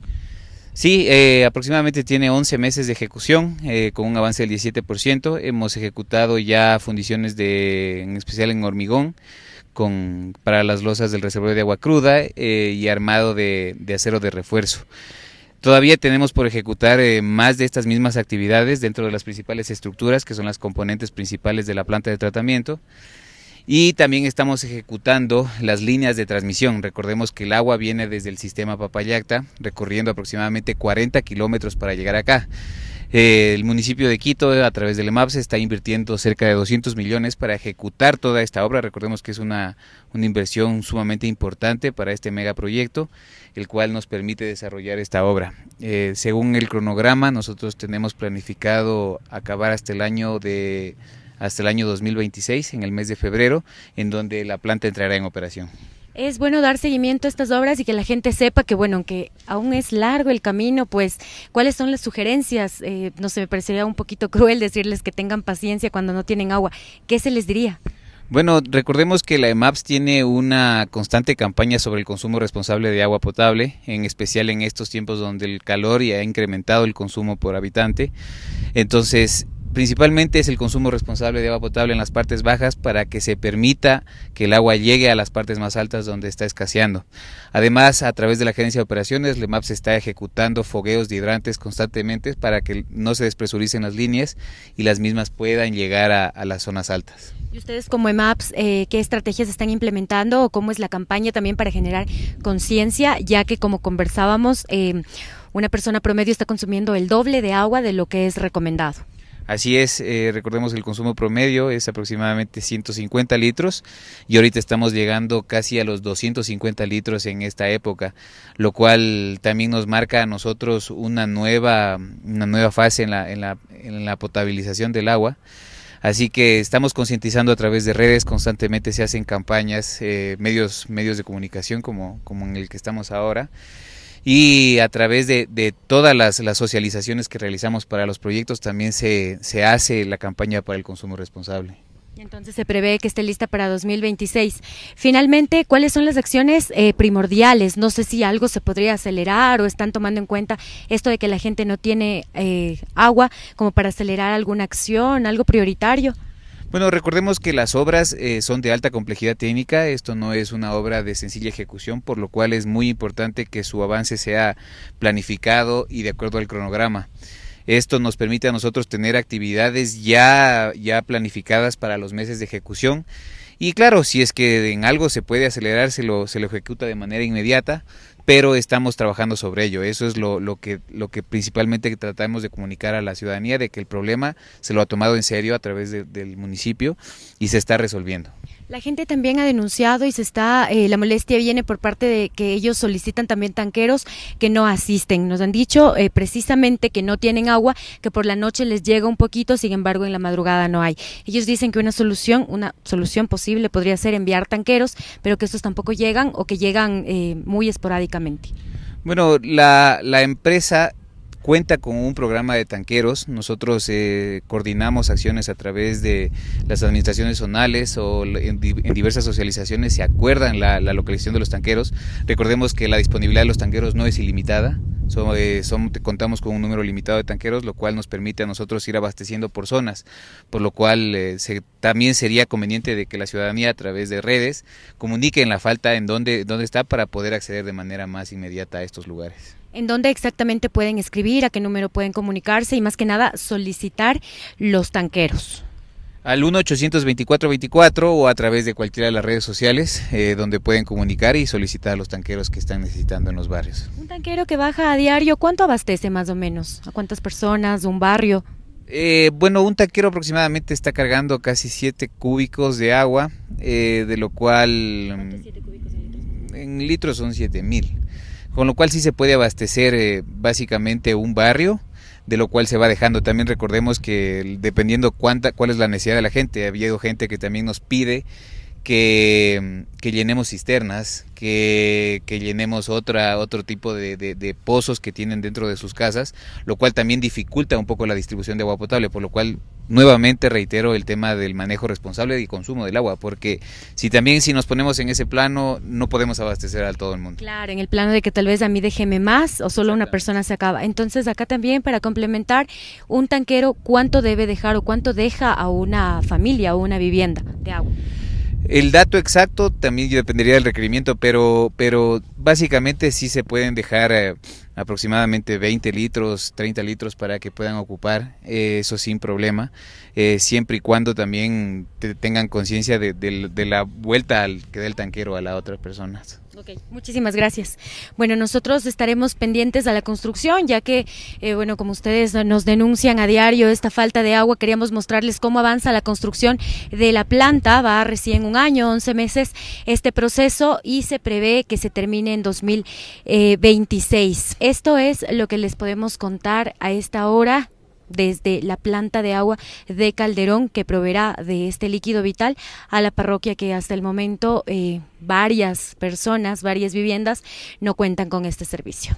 Sí, eh, aproximadamente tiene 11 meses de ejecución, eh, con un avance del 17%. Hemos ejecutado ya fundiciones de, en especial en hormigón, con, para las losas del reservorio de agua cruda y armado de, de, acero de refuerzo. Todavía tenemos por ejecutar más de estas mismas actividades dentro de las principales estructuras, que son las componentes principales de la planta de tratamiento Y también estamos ejecutando las líneas de transmisión. Recordemos que el agua viene desde el sistema Papayacta, recorriendo aproximadamente 40 kilómetros para llegar acá. Eh, el municipio de Quito, a través del EMAPS, está invirtiendo cerca de 200 millones para ejecutar toda esta obra. Recordemos que es una, una inversión sumamente importante para este megaproyecto, el cual nos permite desarrollar esta obra. Eh, según el cronograma, nosotros tenemos planificado acabar hasta el año de hasta el año 2026, en el mes de febrero, en donde la planta entrará en operación es bueno dar seguimiento a estas obras y que la gente sepa que, bueno, aunque aún es largo el camino, pues, ¿cuáles son las sugerencias? Eh, no sé, me parecería un poquito cruel decirles que tengan paciencia cuando no tienen agua. ¿Qué se les diría? Bueno, recordemos que la EMAPS tiene una constante campaña sobre el consumo responsable de agua potable, en especial en estos tiempos donde el calor ya ha incrementado el consumo por habitante. Entonces, Principalmente es el consumo responsable de agua potable en las partes bajas para que se permita que el agua llegue a las partes más altas donde está escaseando. Además, a través de la gerencia de operaciones, LEMAPS está ejecutando fogueos de hidrantes constantemente para que no se despresuricen las líneas y las mismas puedan llegar a, las zonas altas. ¿Y ustedes como EMAPS eh, qué estrategias están implementando o cómo es la campaña también para generar conciencia, ya que como conversábamos, eh, una persona promedio está consumiendo el doble de agua de lo que es recomendado? Así es, eh, recordemos que el consumo promedio es aproximadamente 150 litros y ahorita estamos llegando casi a los 250 litros en esta época, lo cual también nos marca a nosotros una nueva, una nueva fase en la, en la, en la potabilización del agua. Así que estamos concientizando a través de redes, constantemente se hacen campañas, eh, medios, medios de comunicación como, como en el que estamos ahora y a través de, todas las, socializaciones que realizamos para los proyectos también se, se hace la campaña para el consumo responsable. Entonces se prevé que esté lista para 2026. Finalmente, ¿cuáles son las acciones eh, primordiales? No sé si algo se podría acelerar o están tomando en cuenta esto de que la gente no tiene eh, agua como para acelerar alguna acción, algo prioritario. Bueno, recordemos que las obras eh, son de alta complejidad técnica, esto no es una obra de sencilla ejecución, por lo cual es muy importante que su avance sea planificado y de acuerdo al cronograma. Esto nos permite a nosotros tener actividades ya, ya planificadas para los meses de ejecución. Y claro, si es que en algo se puede acelerar, se lo, se lo ejecuta de manera inmediata pero estamos trabajando sobre ello. Eso es lo, lo, que, lo que principalmente tratamos de comunicar a la ciudadanía, de que el problema se lo ha tomado en serio a través del municipio y se está resolviendo. La gente también ha denunciado y se está, eh, la molestia viene por parte de que ellos solicitan también tanqueros que no asisten. Nos han dicho eh, precisamente que no tienen agua, que por la noche les llega un poquito, sin embargo en la madrugada no hay. Ellos dicen que una solución, una solución posible podría ser enviar tanqueros, pero que estos tampoco llegan o que llegan eh, muy esporádicamente. Bueno, la, la empresa cuenta con un programa de tanqueros. Nosotros eh, coordinamos acciones a través de las administraciones zonales o en, diversas socializaciones se acuerdan la, localización de los tanqueros. Recordemos que la disponibilidad de los tanqueros no es ilimitada. Eh, contamos con un número limitado de tanqueros, lo cual nos permite a nosotros ir abasteciendo por zonas, por lo cual eh, también sería conveniente de que la ciudadanía a través de redes comunique en la falta en dónde, dónde está para poder acceder de manera más inmediata a estos lugares en dónde exactamente pueden escribir, a qué número pueden comunicarse y más que nada solicitar los tanqueros. Al 1-824-24 o a través de cualquiera de las redes sociales eh, donde pueden comunicar y solicitar a los tanqueros que están necesitando en los barrios. Un tanquero que baja a diario, ¿cuánto abastece más o menos? ¿A cuántas personas? ¿Un barrio? Eh, bueno, un tanquero aproximadamente está cargando casi 7 cúbicos de agua, eh, de lo cual... cúbicos en litros? En litros son 7 mil con lo cual sí se puede abastecer eh, básicamente un barrio de lo cual se va dejando. También recordemos que dependiendo cuánta, cuál es la necesidad de la gente, ha habido gente que también nos pide que, que llenemos cisternas, que, que, llenemos otra, otro tipo de, de, pozos que tienen dentro de sus casas, lo cual también dificulta un poco la distribución de agua potable, por lo cual nuevamente reitero el tema del manejo responsable y consumo del agua, porque si también si nos ponemos en ese plano no podemos abastecer a todo el mundo. Claro, en el plano de que tal vez a mí déjeme más o solo una persona se acaba. Entonces acá también para complementar, un tanquero cuánto debe dejar o cuánto deja a una familia o una vivienda de agua. El dato exacto también dependería del requerimiento, pero, pero básicamente sí se pueden dejar eh, aproximadamente 20 litros, 30 litros para que puedan ocupar, eh, eso sin problema, eh, siempre y cuando también tengan conciencia de, de, la vuelta al, que da el tanquero a las otras personas. Ok, muchísimas gracias. Bueno, nosotros estaremos pendientes a la construcción, ya que, eh, bueno, como ustedes nos denuncian a diario esta falta de agua, queríamos mostrarles cómo avanza la construcción de la planta. Va recién un año, 11 meses este proceso y se prevé que se termine en 2026. Esto es lo que les podemos contar a esta hora desde la planta de agua de Calderón que proveerá de este líquido vital a la parroquia que hasta el momento eh, varias personas, varias viviendas no cuentan con este servicio.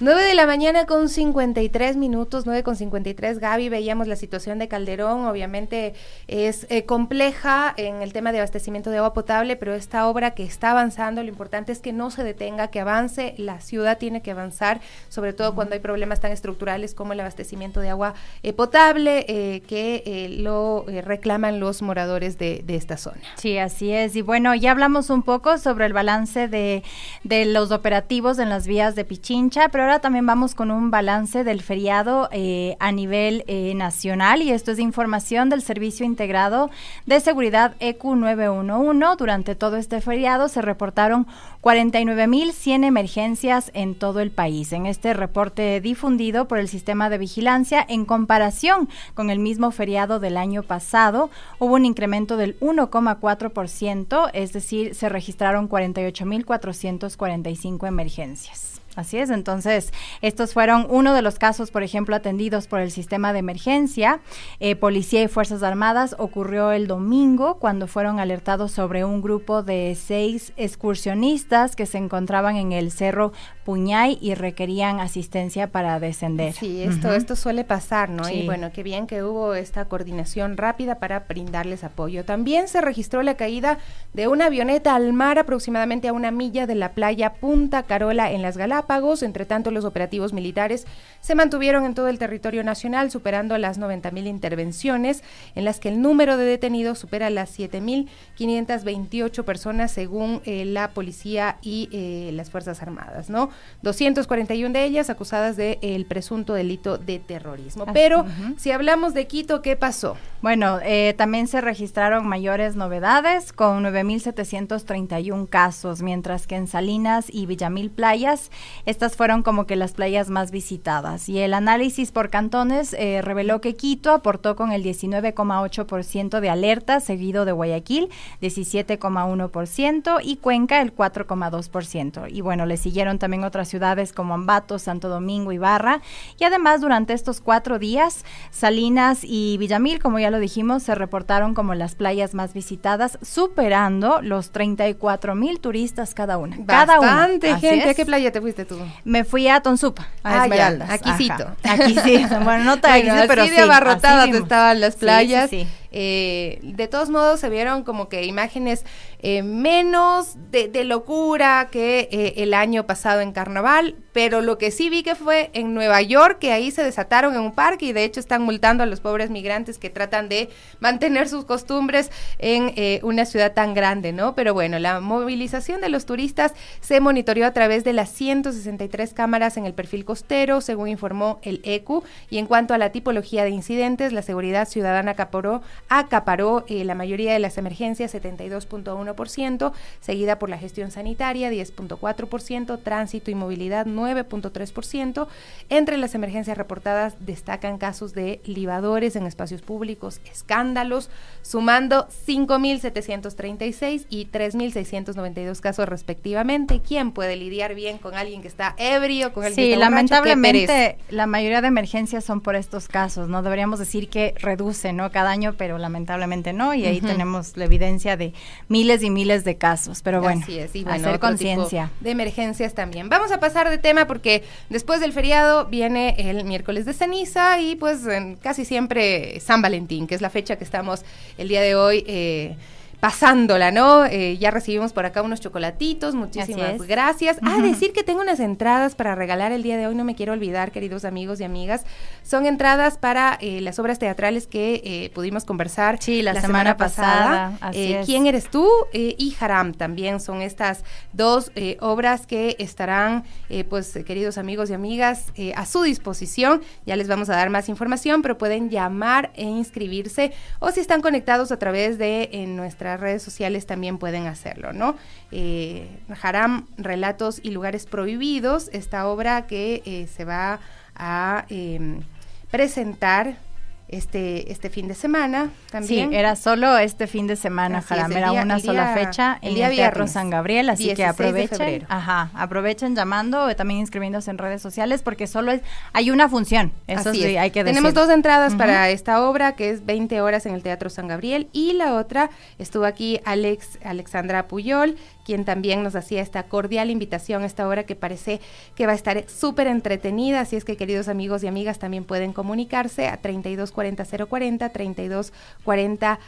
9 de la mañana con 53 minutos, 9 con 53, Gaby, veíamos la situación de Calderón, obviamente es eh, compleja en el tema de abastecimiento de agua potable, pero esta obra que está avanzando, lo importante es que no se detenga, que avance, la ciudad tiene que avanzar, sobre todo cuando hay problemas tan estructurales como el abastecimiento de agua eh, potable, eh, que lo reclaman los moradores de, de, esta zona. Sí, así es, y bueno, ya hablamos un poco sobre el balance de, de los operativos en las vías de Pichincha, pero ahora también vamos con un balance del feriado eh, a nivel eh, nacional y esto es información del Servicio Integrado de Seguridad EQ 911. Durante todo este feriado se reportaron 49.100 emergencias en todo el país. En este reporte difundido por el Sistema de Vigilancia, en comparación con el mismo feriado del año pasado, hubo un incremento del 1,4%, es decir, se registraron 48.445 emergencias. Así es, entonces estos fueron uno de los casos, por ejemplo, atendidos por el sistema de emergencia. Eh, policía y Fuerzas Armadas ocurrió el domingo cuando fueron alertados sobre un grupo de seis excursionistas que se encontraban en el Cerro Puñay y requerían asistencia para descender. Sí, esto, esto suele pasar, ¿no? Y bueno, qué bien que hubo esta coordinación rápida para brindarles apoyo. También se registró la caída de una avioneta al mar aproximadamente a una milla de la playa Punta Carola en las Galápagos pagos, Entre tanto, los operativos militares se mantuvieron en todo el territorio nacional, superando las 90.000 intervenciones, en las que el número de detenidos supera las 7.528 personas, según eh, la policía y eh, las Fuerzas Armadas, ¿no? 241 de ellas acusadas del el presunto delito de terrorismo. Pero si hablamos de Quito, ¿qué pasó? Bueno, eh, también se registraron mayores novedades con 9.731 casos, mientras que en Salinas y Villamil Playas estas fueron como que las playas más visitadas. Y el análisis por cantones eh, reveló que Quito aportó con el 19,8% de alerta, seguido de Guayaquil, 17,1% y Cuenca el 4,2%. Y bueno, le siguieron también otras ciudades como Ambato, Santo Domingo y Barra. Y además, durante estos cuatro días, Salinas y Villamil, como ya lo dijimos, se reportaron como las playas más visitadas, superando los 34 mil turistas cada una. Bastante cada una. gente. ¿A qué playa te fuiste? Me fui a Tonsupa, a ah, Esmeraldas. aquí sí. Bueno, no tan bueno, pero así de abarrotadas estaban las playas. Eh, de todos modos se vieron como que imágenes eh, menos de, locura que eh, el año pasado en carnaval, pero lo que sí vi que fue en Nueva York, que ahí se desataron en un parque y de hecho están multando a los pobres migrantes que tratan de mantener sus costumbres en una ciudad tan grande, ¿no? Pero bueno, la movilización de los turistas se monitoreó a través de las 163 cámaras en el perfil costero, según informó el ECU, y en cuanto a la tipología de incidentes, la seguridad ciudadana acaparó acaparó eh, la mayoría de las emergencias, 72.1%, seguida por la gestión sanitaria, 10.4%, tránsito y movilidad, 9.3%. Entre las emergencias reportadas destacan casos de libadores en espacios públicos, escándalos, sumando 5.736 y 3.692 casos respectivamente. ¿Quién puede lidiar bien con alguien que está ebrio, con alguien que está lamentablemente la mayoría de emergencias son por estos casos, ¿no? Deberíamos decir que reduce, ¿no? Cada año, pero lamentablemente no, y ahí tenemos la evidencia de miles y miles de casos. Pero bueno, Así es, y hacer conciencia. De emergencias también. Vamos a pasar de tema porque después del feriado viene el miércoles de ceniza y pues casi siempre San Valentín, que es la fecha que estamos el día de hoy. Eh, pasándola, ¿no? Eh, ya recibimos por acá unos chocolatitos, muchísimas gracias. Ah, decir que tengo unas entradas para regalar el día de hoy, no me quiero olvidar, queridos amigos y amigas. Son entradas para eh, las obras teatrales que eh, pudimos conversar sí, la, semana, pasada. ¿Quién eres tú? y Haram también son estas dos obras que estarán, pues, queridos amigos y amigas, a su disposición. Ya les vamos a dar más información, pero pueden llamar e inscribirse o si están conectados a través de en nuestra redes sociales también pueden hacerlo, ¿no? Eh, Haram, Relatos y Lugares Prohibidos, esta obra que eh, se va a em, presentar este, este fin de semana también. Sí, era solo este fin de semana, Jaram, era una sola fecha en el, día Teatro San Gabriel, así que aprovechen, ajá, aprovechen llamando, o también inscribiéndose en redes sociales, porque solo es, hay una función, eso sí, hay que decir. Tenemos dos entradas para esta obra, que es 20 horas en el Teatro San Gabriel, y la otra, estuvo aquí Alex, Alexandra Puyol, quien también nos hacía esta cordial invitación a esta hora que parece que va a estar súper entretenida, así es que queridos amigos y amigas también pueden comunicarse a 3240 040, 3240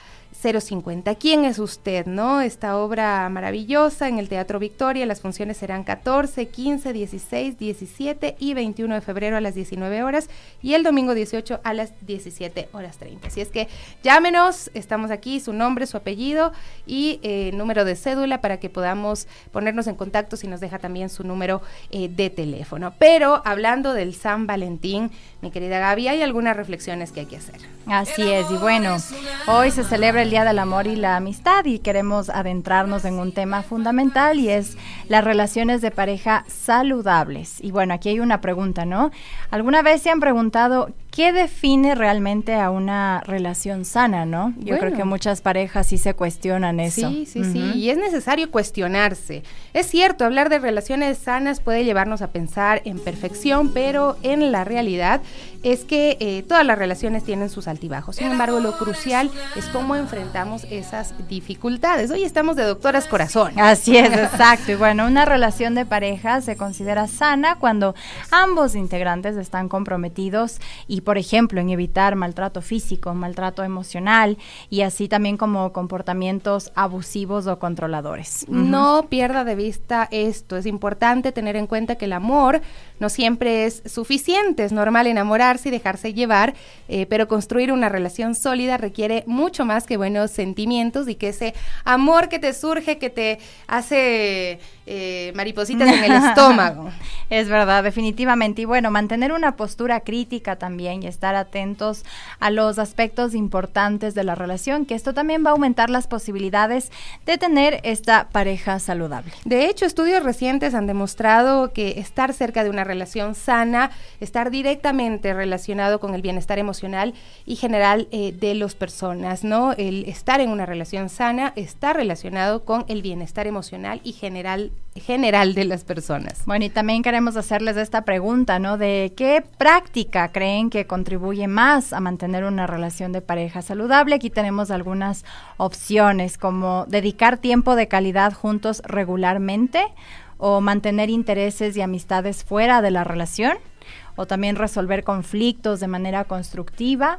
050. ¿Quién es usted, no? Esta obra maravillosa en el Teatro Victoria, las funciones serán 14, 15, 16, 17 y 21 de febrero a las 19 horas y el domingo 18 a las 17 horas 30. Así es que llámenos, estamos aquí, su nombre, su apellido y eh, número de cédula para que podamos ponernos en contacto si nos deja también su número eh, de teléfono. Pero hablando del San Valentín, mi querida Gaby, hay algunas reflexiones que hay que hacer. Así es, y bueno, hoy se celebra el Día del Amor y la Amistad y queremos adentrarnos en un tema fundamental y es las relaciones de pareja saludables. Y bueno, aquí hay una pregunta, ¿no? ¿Alguna vez se han preguntado qué define realmente a una relación sana, no? Yo creo que muchas parejas sí se cuestionan eso. Sí, sí, sí, y es necesario cuestionarse. Es cierto, hablar de relaciones sanas puede llevarnos a pensar en perfección, pero en la realidad es que eh, todas las relaciones tienen sus altibajos. Sin embargo, lo crucial es cómo enfrentamos esas dificultades. Hoy estamos de doctoras corazón. Así es, exacto. Y bueno, una relación de pareja se considera sana cuando ambos integrantes están comprometidos y, por ejemplo, en evitar maltrato físico, maltrato emocional y así también como comportamientos abusivos o controladores. No pierda de vista esto. Es importante tener en cuenta que el amor no siempre es suficiente. Es normal enamorarse y dejarse llevar, eh, pero construir una relación sólida requiere mucho más que buenos sentimientos y que ese amor que te surge, que te hace eh, maripositas en el estómago. Es verdad, definitivamente. Y bueno, mantener una postura crítica también y estar atentos a los aspectos importantes de la relación, que esto también va a aumentar las posibilidades de tener esta pareja saludable. De hecho, estudios recientes han demostrado que estar cerca de una relación sana, estar directamente relacionado con el bienestar emocional y general eh, de las personas, ¿no? El estar en una relación sana está relacionado con el bienestar emocional y general general de las personas. Bueno, y también queremos hacerles esta pregunta, ¿no? De qué práctica creen que contribuye más a mantener una relación de pareja saludable. Aquí tenemos algunas opciones como dedicar tiempo de calidad juntos regularmente o mantener intereses y amistades fuera de la relación o también resolver conflictos de manera constructiva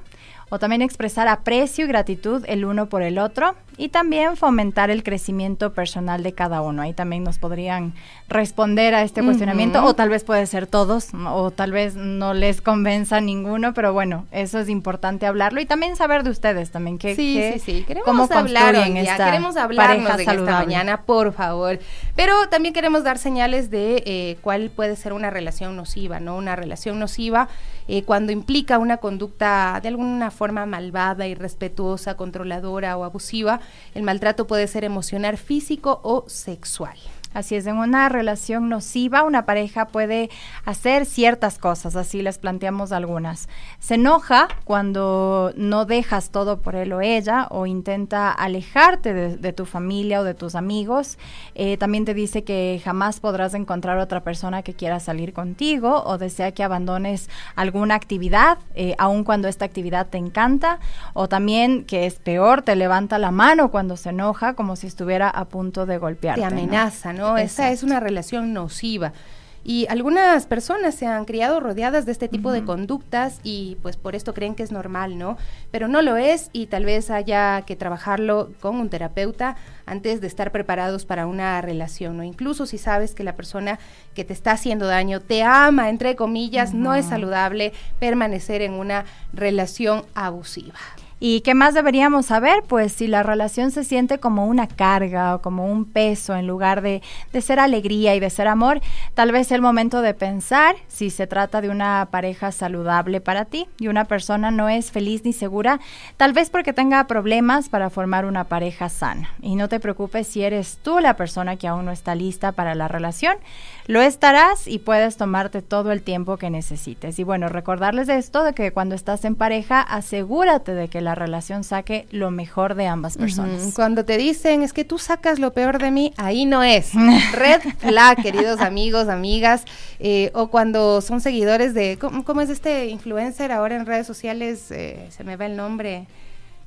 o también expresar aprecio y gratitud el uno por el otro y también fomentar el crecimiento personal de cada uno. Ahí también nos podrían responder a este cuestionamiento o tal vez puede ser todos o tal vez no les convenza ninguno, pero bueno, eso es importante hablarlo y también saber de ustedes también que sí, sí, sí. Queremos cómo hablar esta queremos hablarnos de esta mañana, por favor. Pero también queremos dar señales de eh, cuál puede ser una relación nociva, ¿no? Una relación nociva eh, cuando implica una conducta de alguna forma malvada, irrespetuosa, controladora o abusiva el maltrato puede ser emocional, físico o sexual. Así es, en una relación nociva una pareja puede hacer ciertas cosas, así les planteamos algunas. Se enoja cuando no dejas todo por él o ella o intenta alejarte de, tu familia o de tus amigos. Eh, también te dice que jamás podrás encontrar otra persona que quiera salir contigo o desea que abandones alguna actividad, eh, aun cuando esta actividad te encanta. O también, que es peor, te levanta la mano cuando se enoja como si estuviera a punto de golpearte. Te amenaza, ¿no? Esa es una relación nociva. y algunas personas se han criado rodeadas de este tipo de conductas y pues por esto creen que es normal, ¿no? Pero no lo es y tal vez haya que trabajarlo con un terapeuta antes de estar preparados para una relación, ¿no? Incluso si sabes que la persona que te está haciendo daño te ama, entre comillas, no es saludable permanecer en una relación abusiva. ¿Y qué más deberíamos saber? Pues si la relación se siente como una carga o como un peso en lugar de, de, ser alegría y de ser amor, tal vez el momento de pensar si se trata de una pareja saludable para ti y una persona no es feliz ni segura, tal vez porque tenga problemas para formar una pareja sana. Y no te preocupes si eres tú la persona que aún no está lista para la relación, lo estarás y puedes tomarte todo el tiempo que necesites. Y bueno, recordarles de esto, de que cuando estás en pareja, asegúrate de que la relación saque lo mejor de ambas personas. Cuando te dicen es que tú sacas lo peor de mí, ahí no es. Red flag, queridos amigos, amigas, eh, o cuando son seguidores de, ¿cómo, es este influencer ahora en redes sociales? Eh, se me va el nombre.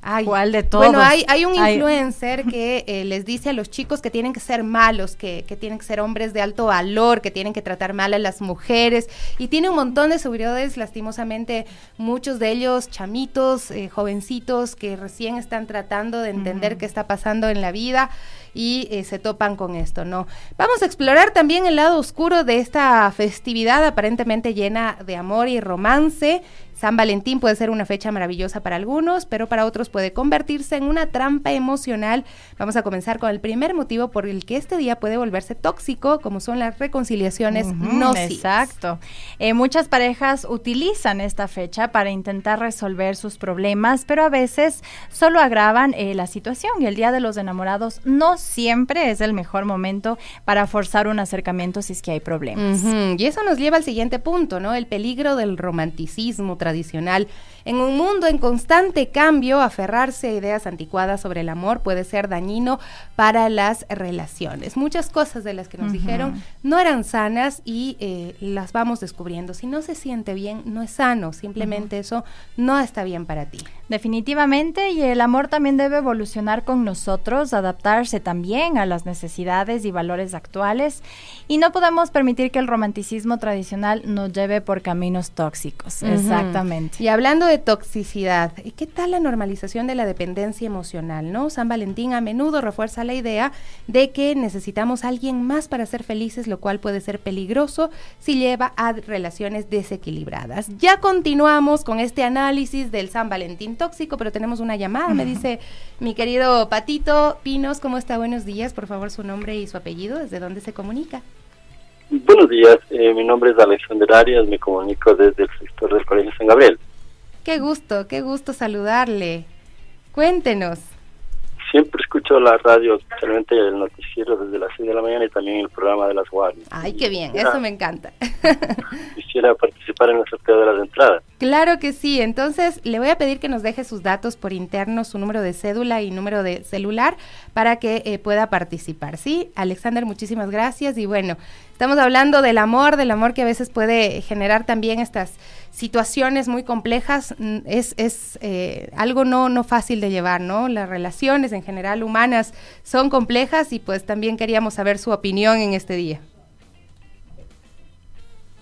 Ay, ¿Cuál de todos? Bueno, hay, hay un influencer que eh, les dice a los chicos que tienen que ser malos, que, que, tienen que ser hombres de alto valor, que tienen que tratar mal a las mujeres, y tiene un montón de seguridades, lastimosamente, muchos de ellos chamitos, eh, jovencitos, que recién están tratando de entender qué está pasando en la vida y eh, se topan con esto, ¿no? Vamos a explorar también el lado oscuro de esta festividad aparentemente llena de amor y romance San Valentín puede ser una fecha maravillosa para algunos, pero para otros puede convertirse en una trampa emocional. Vamos a comenzar con el primer motivo por el que este día puede volverse tóxico, como son las reconciliaciones no Exacto. Eh, muchas parejas utilizan esta fecha para intentar resolver sus problemas, pero a veces solo agravan eh, la situación y el Día de los Enamorados no siempre es el mejor momento para forzar un acercamiento si es que hay problemas. Y eso nos lleva al siguiente punto, ¿no? El peligro del romanticismo tradicional. En un mundo en constante cambio, aferrarse a ideas anticuadas sobre el amor puede ser dañino para las relaciones. Muchas cosas de las que nos dijeron no eran sanas y eh, las vamos descubriendo. Si no se siente bien, no es sano, simplemente eso no está bien para ti. Definitivamente, y el amor también debe evolucionar con nosotros, adaptarse también a las necesidades y valores actuales, y no podemos permitir que el romanticismo tradicional nos lleve por caminos tóxicos. Exactamente. Y hablando de toxicidad, ¿qué tal la normalización de la dependencia emocional? ¿no? San Valentín a menudo refuerza la idea de que necesitamos a alguien más para ser felices, lo cual puede ser peligroso si lleva a relaciones desequilibradas. Ya continuamos con este análisis del San Valentín tóxico, pero tenemos una llamada, me dice mi querido Patito Pinos, ¿cómo está? Buenos días, por favor su nombre y su apellido, ¿desde dónde se comunica? Buenos días, eh, mi nombre es Alexander Arias, me comunico desde el sector del Colegio San Gabriel. Qué gusto, qué gusto saludarle. Cuéntenos siempre escucho la radio, especialmente el noticiero desde las 6 de la mañana y también el programa de las guardias. Ay, qué bien, eso me encanta. quisiera participar en el sorteo de las entradas. Claro que sí, entonces le voy a pedir que nos deje sus datos por interno, su número de cédula y número de celular para que eh, pueda participar. Sí, Alexander, muchísimas gracias y bueno, estamos hablando del amor, del amor que a veces puede generar también estas situaciones muy complejas, mm, es, es eh, algo no, no fácil de llevar, ¿no? Las relaciones en general humanas son complejas y pues también queríamos saber su opinión en este día.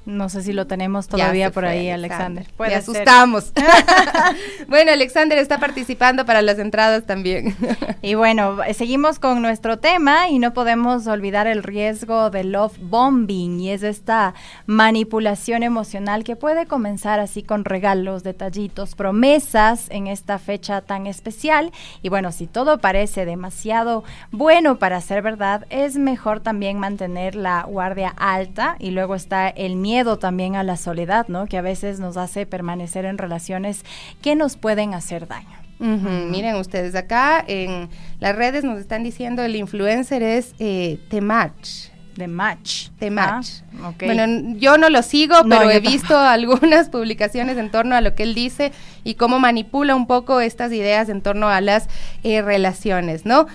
No sé si lo tenemos todavía por ahí, Alexander. Alexander. asustamos. bueno, Alexander está participando para las entradas también. y bueno, seguimos con nuestro tema y no podemos olvidar el riesgo de love bombing y es esta manipulación emocional que puede comenzar así con regalos, detallitos, promesas en esta fecha tan especial. Y bueno, si todo parece demasiado bueno para ser verdad, es mejor también mantener la guardia alta y luego está el miedo también a la soledad, ¿no? Que a veces nos hace permanecer en relaciones que nos pueden hacer daño. Miren ustedes, acá en las redes nos están diciendo el influencer es eh, Temach. The Match. The Match. Ah, bueno, yo no lo sigo, pero he visto algunas publicaciones en torno a lo que él dice y cómo manipula un poco estas ideas en torno a las eh, relaciones, ¿no?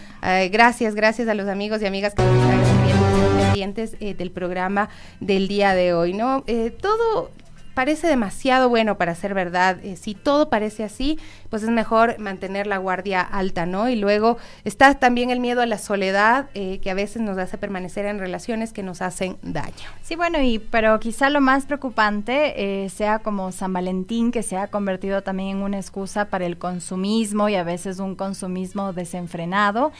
gracias, gracias a los amigos y amigas que nos están eh, del programa del día de hoy, ¿no? Eh, todo parece demasiado bueno para ser verdad. Eh, si todo parece así, pues es mejor mantener la guardia alta, ¿no? Y luego está también el miedo a la soledad, eh, que a veces nos hace permanecer en relaciones que nos hacen daño. Sí, bueno, y pero quizá lo más preocupante eh, sea como San Valentín, que se ha convertido también en una excusa para el consumismo y a veces un consumismo desenfrenado.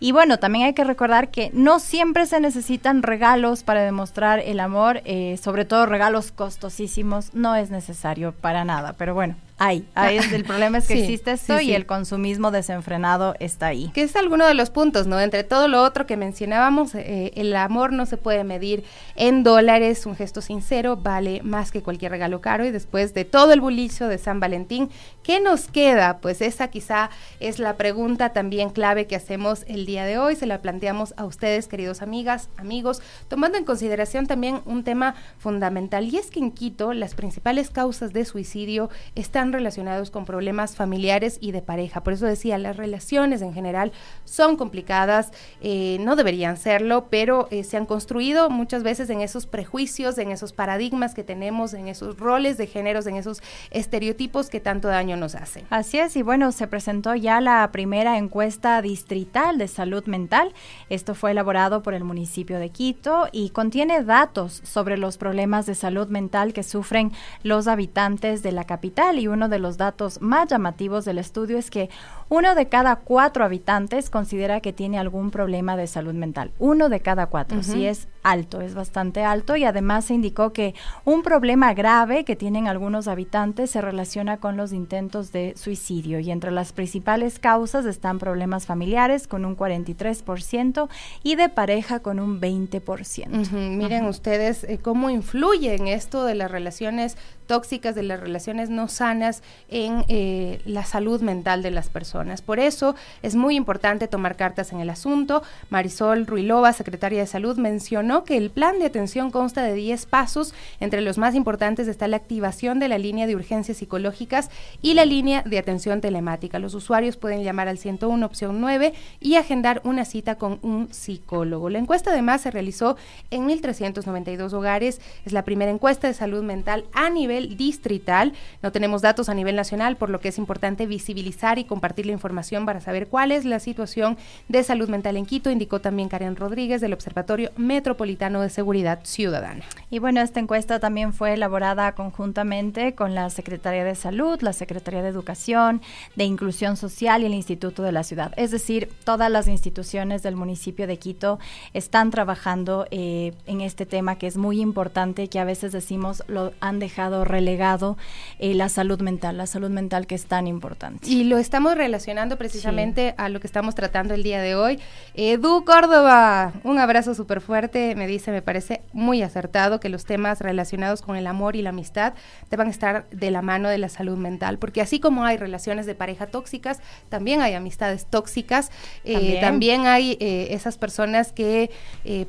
Y bueno, también hay que recordar que no siempre se necesitan regalos para demostrar el amor, sobre todo regalos costosísimos no es necesario para nada, pero bueno, hay. hay el problema es que existe esto y el consumismo desenfrenado está ahí. Que es alguno de los puntos, ¿no? Entre todo lo otro que mencionábamos, eh, el amor no se puede medir en dólares, un gesto sincero vale más que cualquier regalo caro y después de todo el bullicio de San Valentín, ¿qué nos queda? Pues esa quizá es la pregunta también clave que hacemos el día de hoy, se la planteamos a ustedes, queridos amigas, amigos, tomando en consideración también un tema fundamental y es que en Quito las principales causas de suicidio están relacionados con problemas familiares y de pareja. Por eso decía, las relaciones en general son complicadas, eh, no deberían serlo, pero eh, se han construido muchas veces en esos prejuicios, en esos paradigmas que tenemos, en esos roles de géneros, en esos estereotipos que tanto daño nos hacen. Así es, y bueno, se presentó ya la primera encuesta distrital de salud mental. Esto fue elaborado por el municipio de Quito y contiene datos sobre los problemas de salud mental que sufren los habitantes de la capital y uno de los datos más llamativos del estudio es que uno de cada cuatro habitantes considera que tiene algún problema de salud mental. Uno de cada cuatro, sí es alto, es bastante alto y además se indicó que un problema grave que tienen algunos habitantes se relaciona con los intentos de suicidio y entre las principales causas están problemas familiares con un 43% y de pareja con un 20%. Miren ustedes eh, cómo influye en esto de las relaciones tóxicas, de las relaciones no sanas en eh, la salud mental de las personas. Por eso es muy importante tomar cartas en el asunto. Marisol Ruilova, secretaria de Salud, mencionó que el plan de atención consta de 10 pasos. Entre los más importantes está la activación de la línea de urgencias psicológicas y la línea de atención telemática. Los usuarios pueden llamar al 101 opción 9 y agendar una cita con un psicólogo. La encuesta además se realizó en 1.392 hogares. Es la primera encuesta de salud mental a nivel distrital. No tenemos datos a nivel nacional, por lo que es importante visibilizar y compartir la información para saber cuál es la situación de salud mental en Quito, indicó también Karen Rodríguez del Observatorio Metropolitano de Seguridad Ciudadana. Y bueno, esta encuesta también fue elaborada conjuntamente con la Secretaría de Salud, la Secretaría de Educación, de Inclusión Social y el Instituto de la Ciudad. Es decir, todas las instituciones del municipio de Quito están trabajando eh, en este tema que es muy importante, que a veces decimos lo han dejado relegado eh, la salud mental, la salud mental que es tan importante. Y lo estamos relacionando precisamente a lo que estamos tratando el día de hoy. Edu Córdoba, un abrazo súper fuerte, me dice, me parece muy acertado que los temas relacionados con el amor y la amistad deban estar de la mano de la salud mental, porque así como hay relaciones de pareja tóxicas, también hay amistades tóxicas, eh, también. hay eh, esas personas que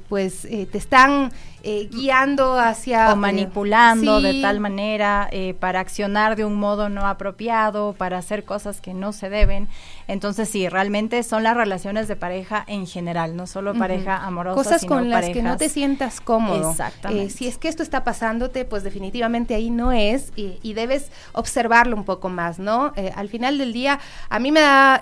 pues te están eh, guiando hacia... O eh, manipulando de tal manera eh, para accionar de un modo no apropiado, para hacer cosas que no se deben. Entonces sí, realmente son las relaciones de pareja en general, no solo pareja amorosa. Cosas con las que no te sientas cómodo. Exactamente. si es que esto está pasándote, pues definitivamente ahí no es y, y debes observarlo un poco más, ¿no? al final del día, a mí me da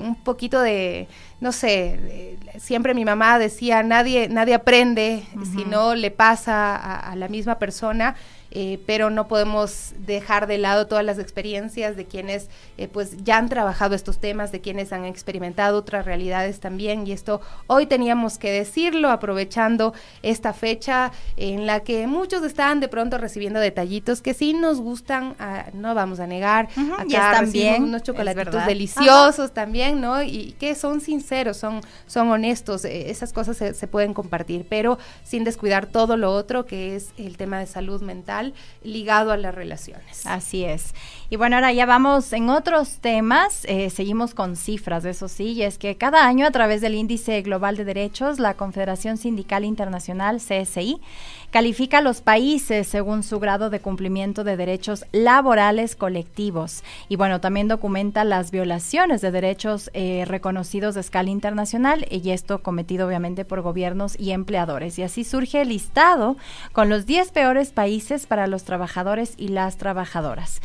un poquito de no sé, siempre mi mamá decía, nadie, nadie aprende si no le pasa a, la misma persona eh, pero no podemos dejar de lado todas las experiencias de quienes eh, pues ya han trabajado estos temas, de quienes han experimentado otras realidades también. Y esto hoy teníamos que decirlo aprovechando esta fecha en la que muchos están de pronto recibiendo detallitos que sí nos gustan, ah, no vamos a negar, acá también unos chocolatitos deliciosos también, ¿no? Y que son sinceros, son, son honestos, eh, esas cosas se, se pueden compartir, pero sin descuidar todo lo otro que es el tema de salud mental ligado a las relaciones. Así es. Y bueno, ahora ya vamos en otros temas, eh, seguimos con cifras, eso sí, y es que cada año a través del Índice Global de Derechos, la Confederación Sindical Internacional, CSI, Califica a los países según su grado de cumplimiento de derechos laborales colectivos. Y bueno, también documenta las violaciones de derechos eh, reconocidos de escala internacional y esto cometido obviamente por gobiernos y empleadores. Y así surge el listado con los 10 peores países para los trabajadores y las trabajadoras.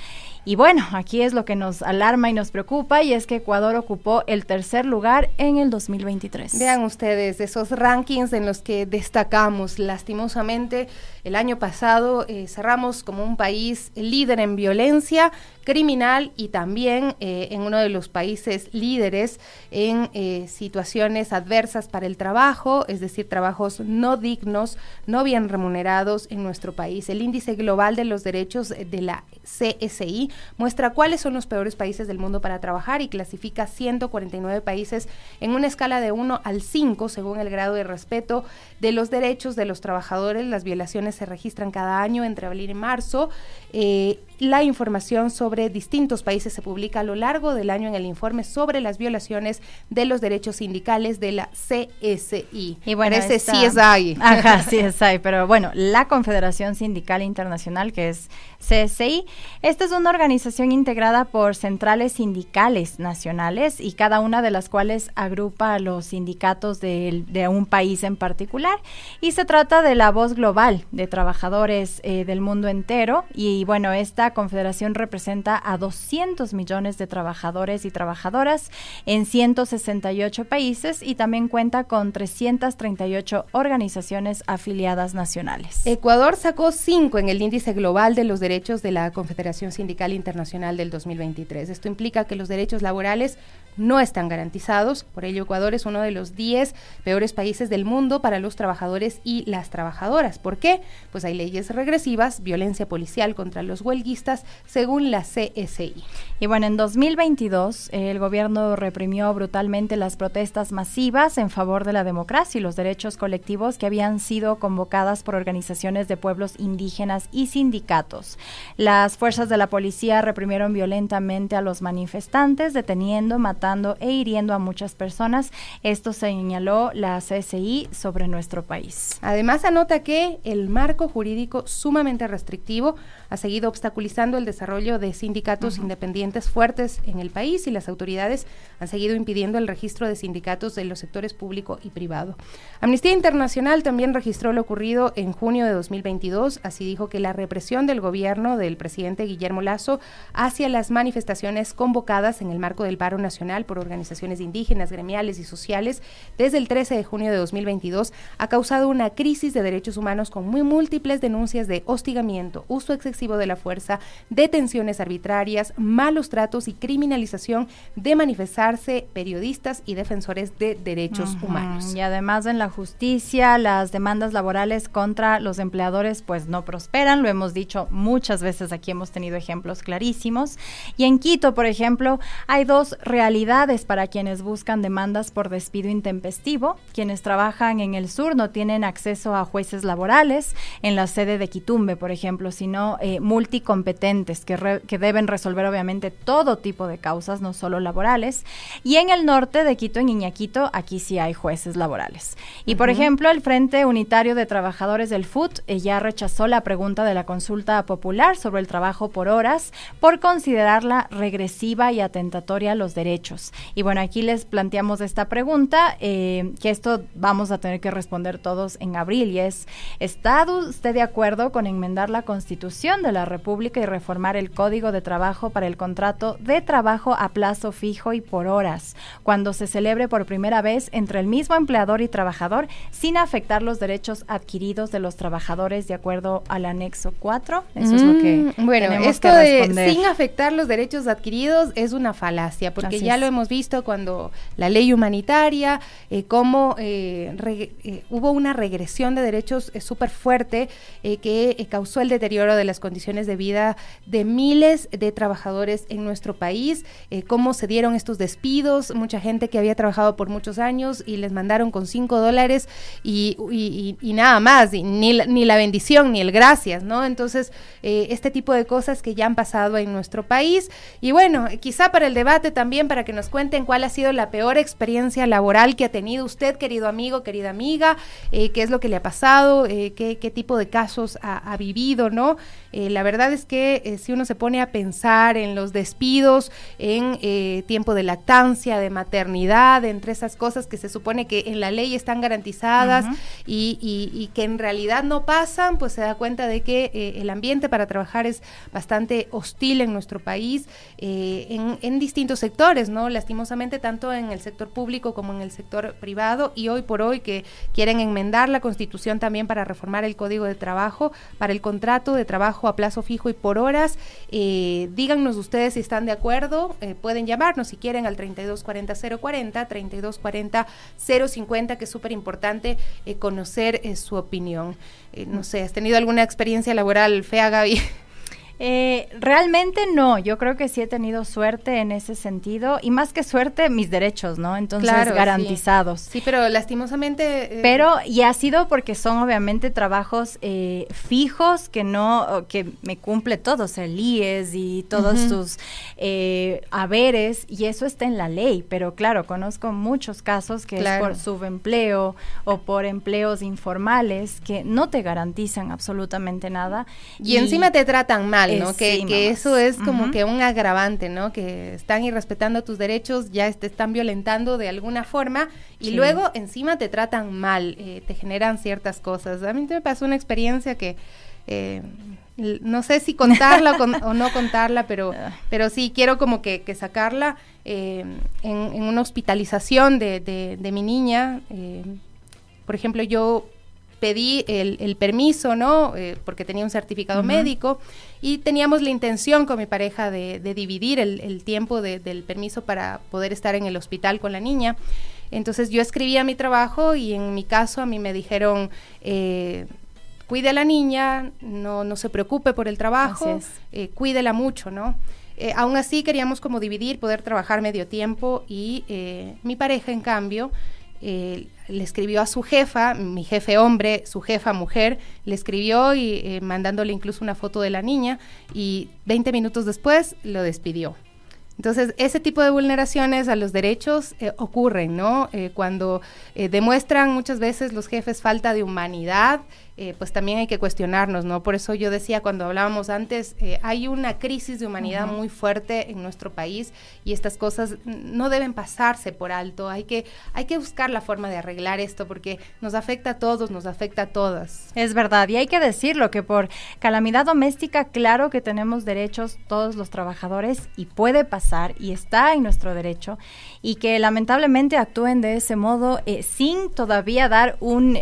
Y bueno, aquí es lo que nos alarma y nos preocupa y es que Ecuador ocupó el tercer lugar en el 2023. Vean ustedes esos rankings en los que destacamos. Lastimosamente, el año pasado eh, cerramos como un país líder en violencia criminal y también eh, en uno de los países líderes en eh, situaciones adversas para el trabajo, es decir, trabajos no dignos, no bien remunerados en nuestro país. El índice global de los derechos de la CSI muestra cuáles son los peores países del mundo para trabajar y clasifica 149 países en una escala de 1 al 5 según el grado de respeto de los derechos de los trabajadores. Las violaciones se registran cada año entre abril y marzo. Eh, la información sobre distintos países se publica a lo largo del año en el informe sobre las violaciones de los derechos sindicales de la CSI. Y bueno, ese CSI. Ajá, CSI, pero bueno, la Confederación Sindical Internacional, que es CSI, esta es una organización integrada por centrales sindicales nacionales y cada una de las cuales agrupa a los sindicatos de, un país en particular. Y se trata de la voz global de trabajadores eh, del mundo entero. Y bueno, esta confederación representa a 200 millones de trabajadores y trabajadoras en 168 países y también cuenta con 338 organizaciones afiliadas nacionales. Ecuador sacó 5 en el índice global de los derechos de la Confederación Sindical Internacional del 2023. Esto implica que los derechos laborales no están garantizados, por ello Ecuador es uno de los 10 peores países del mundo para los trabajadores y las trabajadoras. ¿Por qué? Pues hay leyes regresivas, violencia policial contra los huelguistas, según la CSI. Y bueno, en 2022 el gobierno reprimió brutalmente las protestas masivas en favor de la democracia y los derechos colectivos que habían sido convocadas por organizaciones de pueblos indígenas y sindicatos. Las fuerzas de la policía reprimieron violentamente a los manifestantes, deteniendo, matando e hiriendo a muchas personas. Esto señaló la CSI sobre nuestro país. Además, anota que el marco jurídico sumamente restrictivo ha seguido obstaculizando el desarrollo de sindicatos independientes fuertes en el país y las autoridades han seguido impidiendo el registro de sindicatos de los sectores público y privado. Amnistía Internacional también registró lo ocurrido en junio de 2022, así dijo que la represión del gobierno del presidente Guillermo Lazo hacia las manifestaciones convocadas en el marco del paro nacional por organizaciones indígenas, gremiales y sociales desde el 13 de junio de 2022 ha causado una crisis de derechos humanos con muy múltiples denuncias de hostigamiento, uso excesivo de la fuerza, detenciones arbitrarias, malos tratos y criminalización de manifestarse periodistas y defensores de derechos humanos. Y además en la justicia, las demandas laborales contra los empleadores pues no prosperan, lo hemos dicho muchas veces aquí hemos tenido ejemplos clarísimos. Y en Quito, por ejemplo, hay dos realidades para quienes buscan demandas por despido intempestivo. Quienes trabajan en el sur no tienen acceso a jueces laborales en la sede de Quitumbe, por ejemplo, sino eh, multicompetentes que, que, deben resolver obviamente todo tipo de causas, no solo laborales. Y en el norte de Quito, en Iñaquito, aquí sí hay jueces laborales. Y por ejemplo, el Frente Unitario de Trabajadores del FUT eh, ya rechazó la pregunta de la consulta popular sobre el trabajo por horas por considerarla regresiva y atentatoria a los derechos. Y bueno, aquí les planteamos esta pregunta, eh, que esto vamos a tener que responder todos en abril, y es, ¿está usted de acuerdo con enmendar la Constitución? De la República y reformar el Código de Trabajo para el contrato de trabajo a plazo fijo y por horas, cuando se celebre por primera vez entre el mismo empleador y trabajador sin afectar los derechos adquiridos de los trabajadores de acuerdo al anexo 4. Eso es lo que mm, bueno, esto de sin afectar los derechos adquiridos es una falacia, porque ya lo hemos visto cuando la ley humanitaria, eh, cómo eh, eh, hubo una regresión de derechos súper fuerte que causó el deterioro de las condiciones de vida de miles de trabajadores en nuestro país, eh, cómo se dieron estos despidos, mucha gente que había trabajado por muchos años y les mandaron con cinco dólares y, nada más, ni, ni la bendición ni el gracias, ¿no? Entonces, eh, este tipo de cosas que ya han pasado en nuestro país. Y bueno, quizá para el debate también, para que nos cuenten cuál ha sido la peor experiencia laboral que ha tenido usted, querido amigo, querida amiga, eh, qué es lo que le ha pasado, qué, qué, tipo de casos ha, vivido, ¿no? Eh, la verdad es que si uno se pone a pensar en los despidos, en tiempo de lactancia, de maternidad, entre esas cosas que se supone que en la ley están garantizadas y, y, que en realidad no pasan, pues se da cuenta de que el ambiente para trabajar es bastante hostil en nuestro país, en, en distintos sectores, ¿no? Lastimosamente, tanto en el sector público como en el sector privado, y hoy por hoy que quieren enmendar la Constitución también para reformar el Código de Trabajo, para el contrato de trabajo a plazo fijo y por horas. Eh, díganos ustedes si están de acuerdo, eh, pueden llamarnos si quieren al 3240-040, 3240-050, que es súper importante eh, conocer su opinión. no sé, ¿has tenido alguna experiencia laboral fea, Gaby? Eh, realmente no, yo creo que sí he tenido suerte en ese sentido y más que suerte, mis derechos, ¿no? Entonces, garantizados. Sí. pero lastimosamente... Eh, pero, y ha sido porque son obviamente trabajos eh, fijos que no, que me cumple todos, el IES y todos sus haberes y eso está en la ley, pero claro, conozco muchos casos que es por subempleo o por empleos informales que no te garantizan absolutamente nada. y encima te tratan mal. ¿No? que, eso es como que un agravante, ¿no? Que están irrespetando tus derechos, ya te están violentando de alguna forma y luego encima te tratan mal, eh, te generan ciertas cosas. A mí me pasó una experiencia que... Eh, no sé si contarla o, no contarla, pero, ah. pero sí quiero como que, sacarla eh, en, una hospitalización de, de mi niña. por ejemplo, yo pedí el, permiso, ¿no? Eh, porque tenía un certificado médico y teníamos la intención con mi pareja de, dividir el, tiempo del permiso para poder estar en el hospital con la niña. Entonces yo escribía mi trabajo y en mi caso a mí me dijeron, eh, cuide a la niña, no, no se preocupe por el trabajo, eh, cuídela mucho, ¿no? aún así queríamos como dividir, poder trabajar medio tiempo y mi pareja en cambio eh, le escribió a su jefa, mi jefe hombre, su jefa mujer, le escribió y eh, mandándole incluso una foto de la niña y 20 minutos después lo despidió. Entonces, ese tipo de vulneraciones a los derechos eh, ocurren, ¿no? cuando demuestran muchas veces los jefes falta de humanidad, eh, pues también hay que cuestionarnos, ¿no? Por eso yo decía cuando hablábamos antes, eh, hay una crisis de humanidad muy fuerte en nuestro país y estas cosas no deben pasarse por alto, hay que, hay que buscar la forma de arreglar esto porque nos afecta a todos, nos afecta a todas. Es verdad, y hay que decirlo que por calamidad doméstica, claro que tenemos derechos todos los trabajadores y puede pasar y está en nuestro derecho y que lamentablemente actúen de ese modo eh, sin todavía dar un,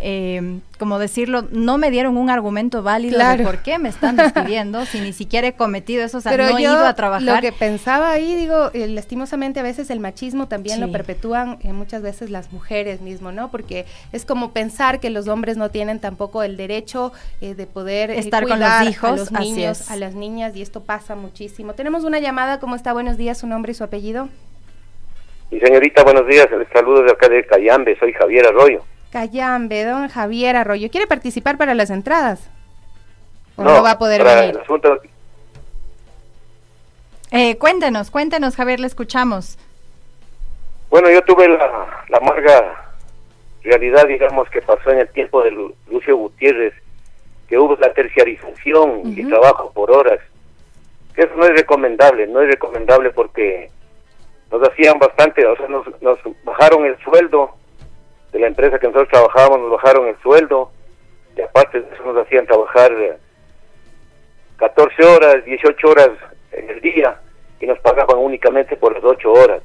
como decirlo, no me dieron un argumento válido de por qué me están despidiendo si ni siquiera he cometido eso, o sea, no he ido a trabajar. Lo que pensaba ahí, digo, eh, lastimosamente a veces el machismo también lo perpetúan eh, muchas veces las mujeres mismo, ¿no? Porque es como pensar que los hombres no tienen tampoco el derecho eh, de poder estar con los hijos, a los niños, a las niñas y esto pasa muchísimo. Tenemos una llamada, ¿cómo está? Buenos días, su nombre y su apellido. Y señorita, buenos días, saludos de acá de Cayambe, soy Javier Arroyo. Cayambe, don Javier Arroyo. ¿Quiere participar para las entradas? ¿O no, va a poder venir? Eh, cuéntenos, cuéntenos, Javier, le escuchamos. Bueno, yo tuve la, amarga realidad, digamos, que pasó en el tiempo de Lucio Gutiérrez, que hubo la terciarización y trabajo por horas. Eso no es recomendable, no es recomendable porque nos hacían bastante, o sea, nos, nos bajaron el sueldo de la empresa que nosotros trabajábamos nos bajaron el sueldo y aparte de eso nos hacían trabajar 14 eh, horas, 18 horas en el día y nos pagaban únicamente por las 8 horas.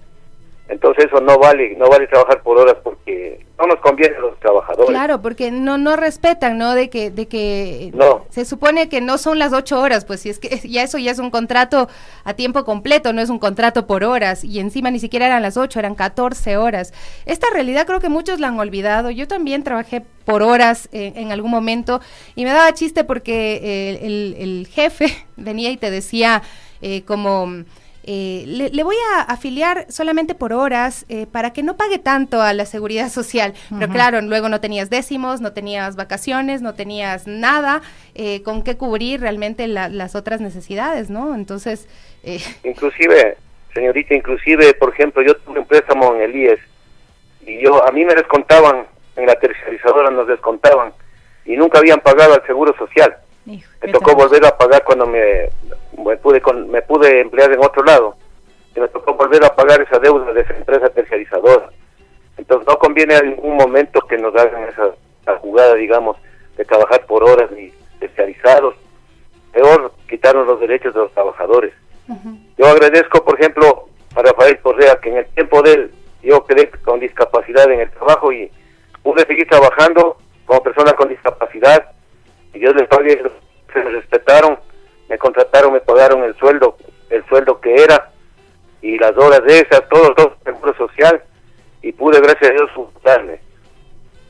Entonces eso no vale, no vale trabajar por horas porque no nos conviene a los trabajadores. Claro, porque no no respetan, ¿no? De que de que no. se supone que no son las ocho horas, pues si es que ya eso ya es un contrato a tiempo completo, no es un contrato por horas y encima ni siquiera eran las ocho, eran 14 horas. Esta realidad creo que muchos la han olvidado. Yo también trabajé por horas en algún momento y me daba chiste porque el, el, jefe venía y te decía eh, como eh, le, voy a afiliar solamente por horas eh, para que no pague tanto a la seguridad social. Pero claro, luego no tenías décimos, no tenías vacaciones, no tenías nada eh, con qué cubrir realmente las otras necesidades, ¿no? Entonces... Inclusive, señorita, inclusive, por ejemplo, yo tuve un préstamo en el IES y yo a mí me descontaban, en la terciarizadora nos descontaban y nunca habían pagado al seguro social. Me tocó volver a pagar cuando me, me pude me pude emplear en otro lado y me tocó volver a pagar esa deuda de esa empresa terciarizadora. Entonces no conviene en ningún momento que nos hagan esa, jugada, digamos, de trabajar por horas ni terciarizados. Peor quitarnos los derechos de los trabajadores. Yo agradezco, por ejemplo, a Rafael Correa, que en el tiempo de él yo quedé con discapacidad en el trabajo y pude seguir trabajando como persona con discapacidad y Dios les pague, se respetaron, me contrataron, me pagaron el sueldo, el sueldo que era y las horas de esas, todo, todo el seguro social y pude, gracias a Dios, juntarme.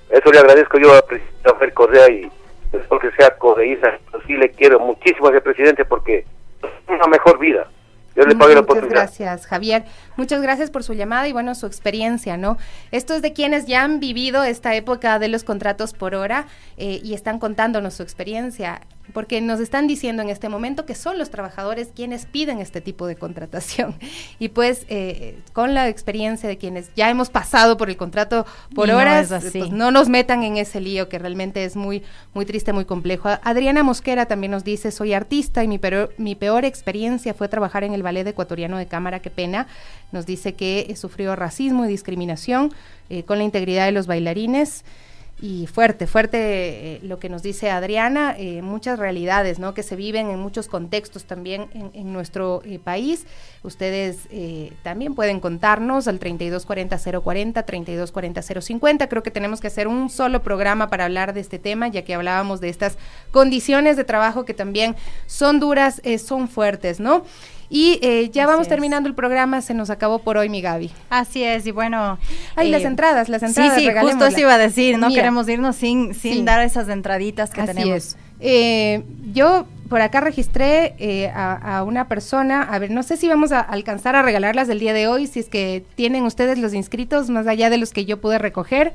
Eso le agradezco yo presidente Rafael Correa y espero que sea correísta, sí le quiero muchísimo a ese presidente porque es una mejor vida. Muchas gracias, Javier. Muchas gracias por su llamada y bueno, su experiencia, ¿no? Esto es de quienes ya han vivido esta época de los contratos por hora eh, y están contándonos su experiencia porque nos están diciendo en este momento que son los trabajadores quienes piden este tipo de contratación. Y pues eh, con la experiencia de quienes ya hemos pasado por el contrato por horas, no, pues no nos metan en ese lío que realmente es muy, muy triste, muy complejo. Adriana Mosquera también nos dice, soy artista y mi peor, mi peor experiencia fue trabajar en el ballet ecuatoriano de cámara, qué pena. Nos dice que sufrió racismo y discriminación eh, con la integridad de los bailarines y fuerte, fuerte eh, lo que nos dice Adriana, eh, muchas realidades ¿no? que se viven en muchos contextos también en, nuestro eh, país. Ustedes también pueden contarnos al 3240-040, 3240-050. Creo que tenemos que hacer un solo programa para hablar de este tema, ya que hablábamos de estas condiciones de trabajo que también son duras, son fuertes, ¿no? Y eh, ya vamos terminando el programa, se nos acabó por hoy, mi Gaby. Así es, y bueno. Ay, las eh, entradas, las entradas. Sí, sí, justo eso iba a decir, no queremos irnos sin, sin dar esas entraditas que tenemos. Es. Eh, yo por acá registré a, una persona, a ver, no sé si vamos a alcanzar a regalarlas del día de hoy, si es que tienen ustedes los inscritos más allá de los que yo pude recoger.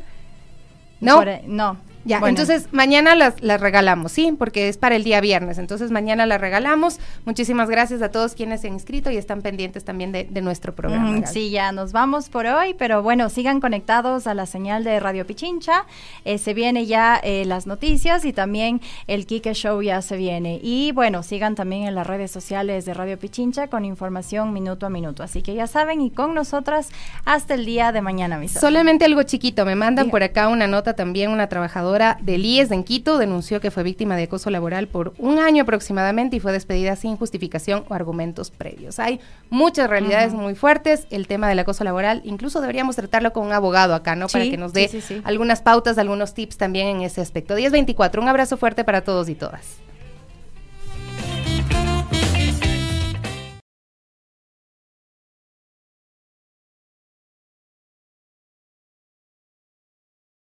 No, no. Ya, entonces mañana las, las, regalamos, ¿sí? Porque es para el día viernes, entonces mañana las regalamos. Muchísimas gracias a todos quienes se han inscrito y están pendientes también de, nuestro programa. sí, ya nos vamos por hoy, pero bueno, sigan conectados a la señal de Radio Pichincha. Eh, se viene ya eh, las noticias y también el Kike Show ya se viene. Y bueno, sigan también en las redes sociales de Radio Pichincha con información minuto a minuto. Así que ya saben, y con nosotras hasta el día de mañana, mis Solamente algo chiquito, me mandan por acá una nota también, una trabajadora del IES en Quito denunció que fue víctima de acoso laboral por un año aproximadamente y fue despedida sin justificación o argumentos previos. Hay muchas realidades muy fuertes. El tema del acoso laboral, incluso deberíamos tratarlo con un abogado acá, ¿no? para que nos dé algunas pautas, algunos tips también en ese aspecto. 1024, un abrazo fuerte para todos y todas.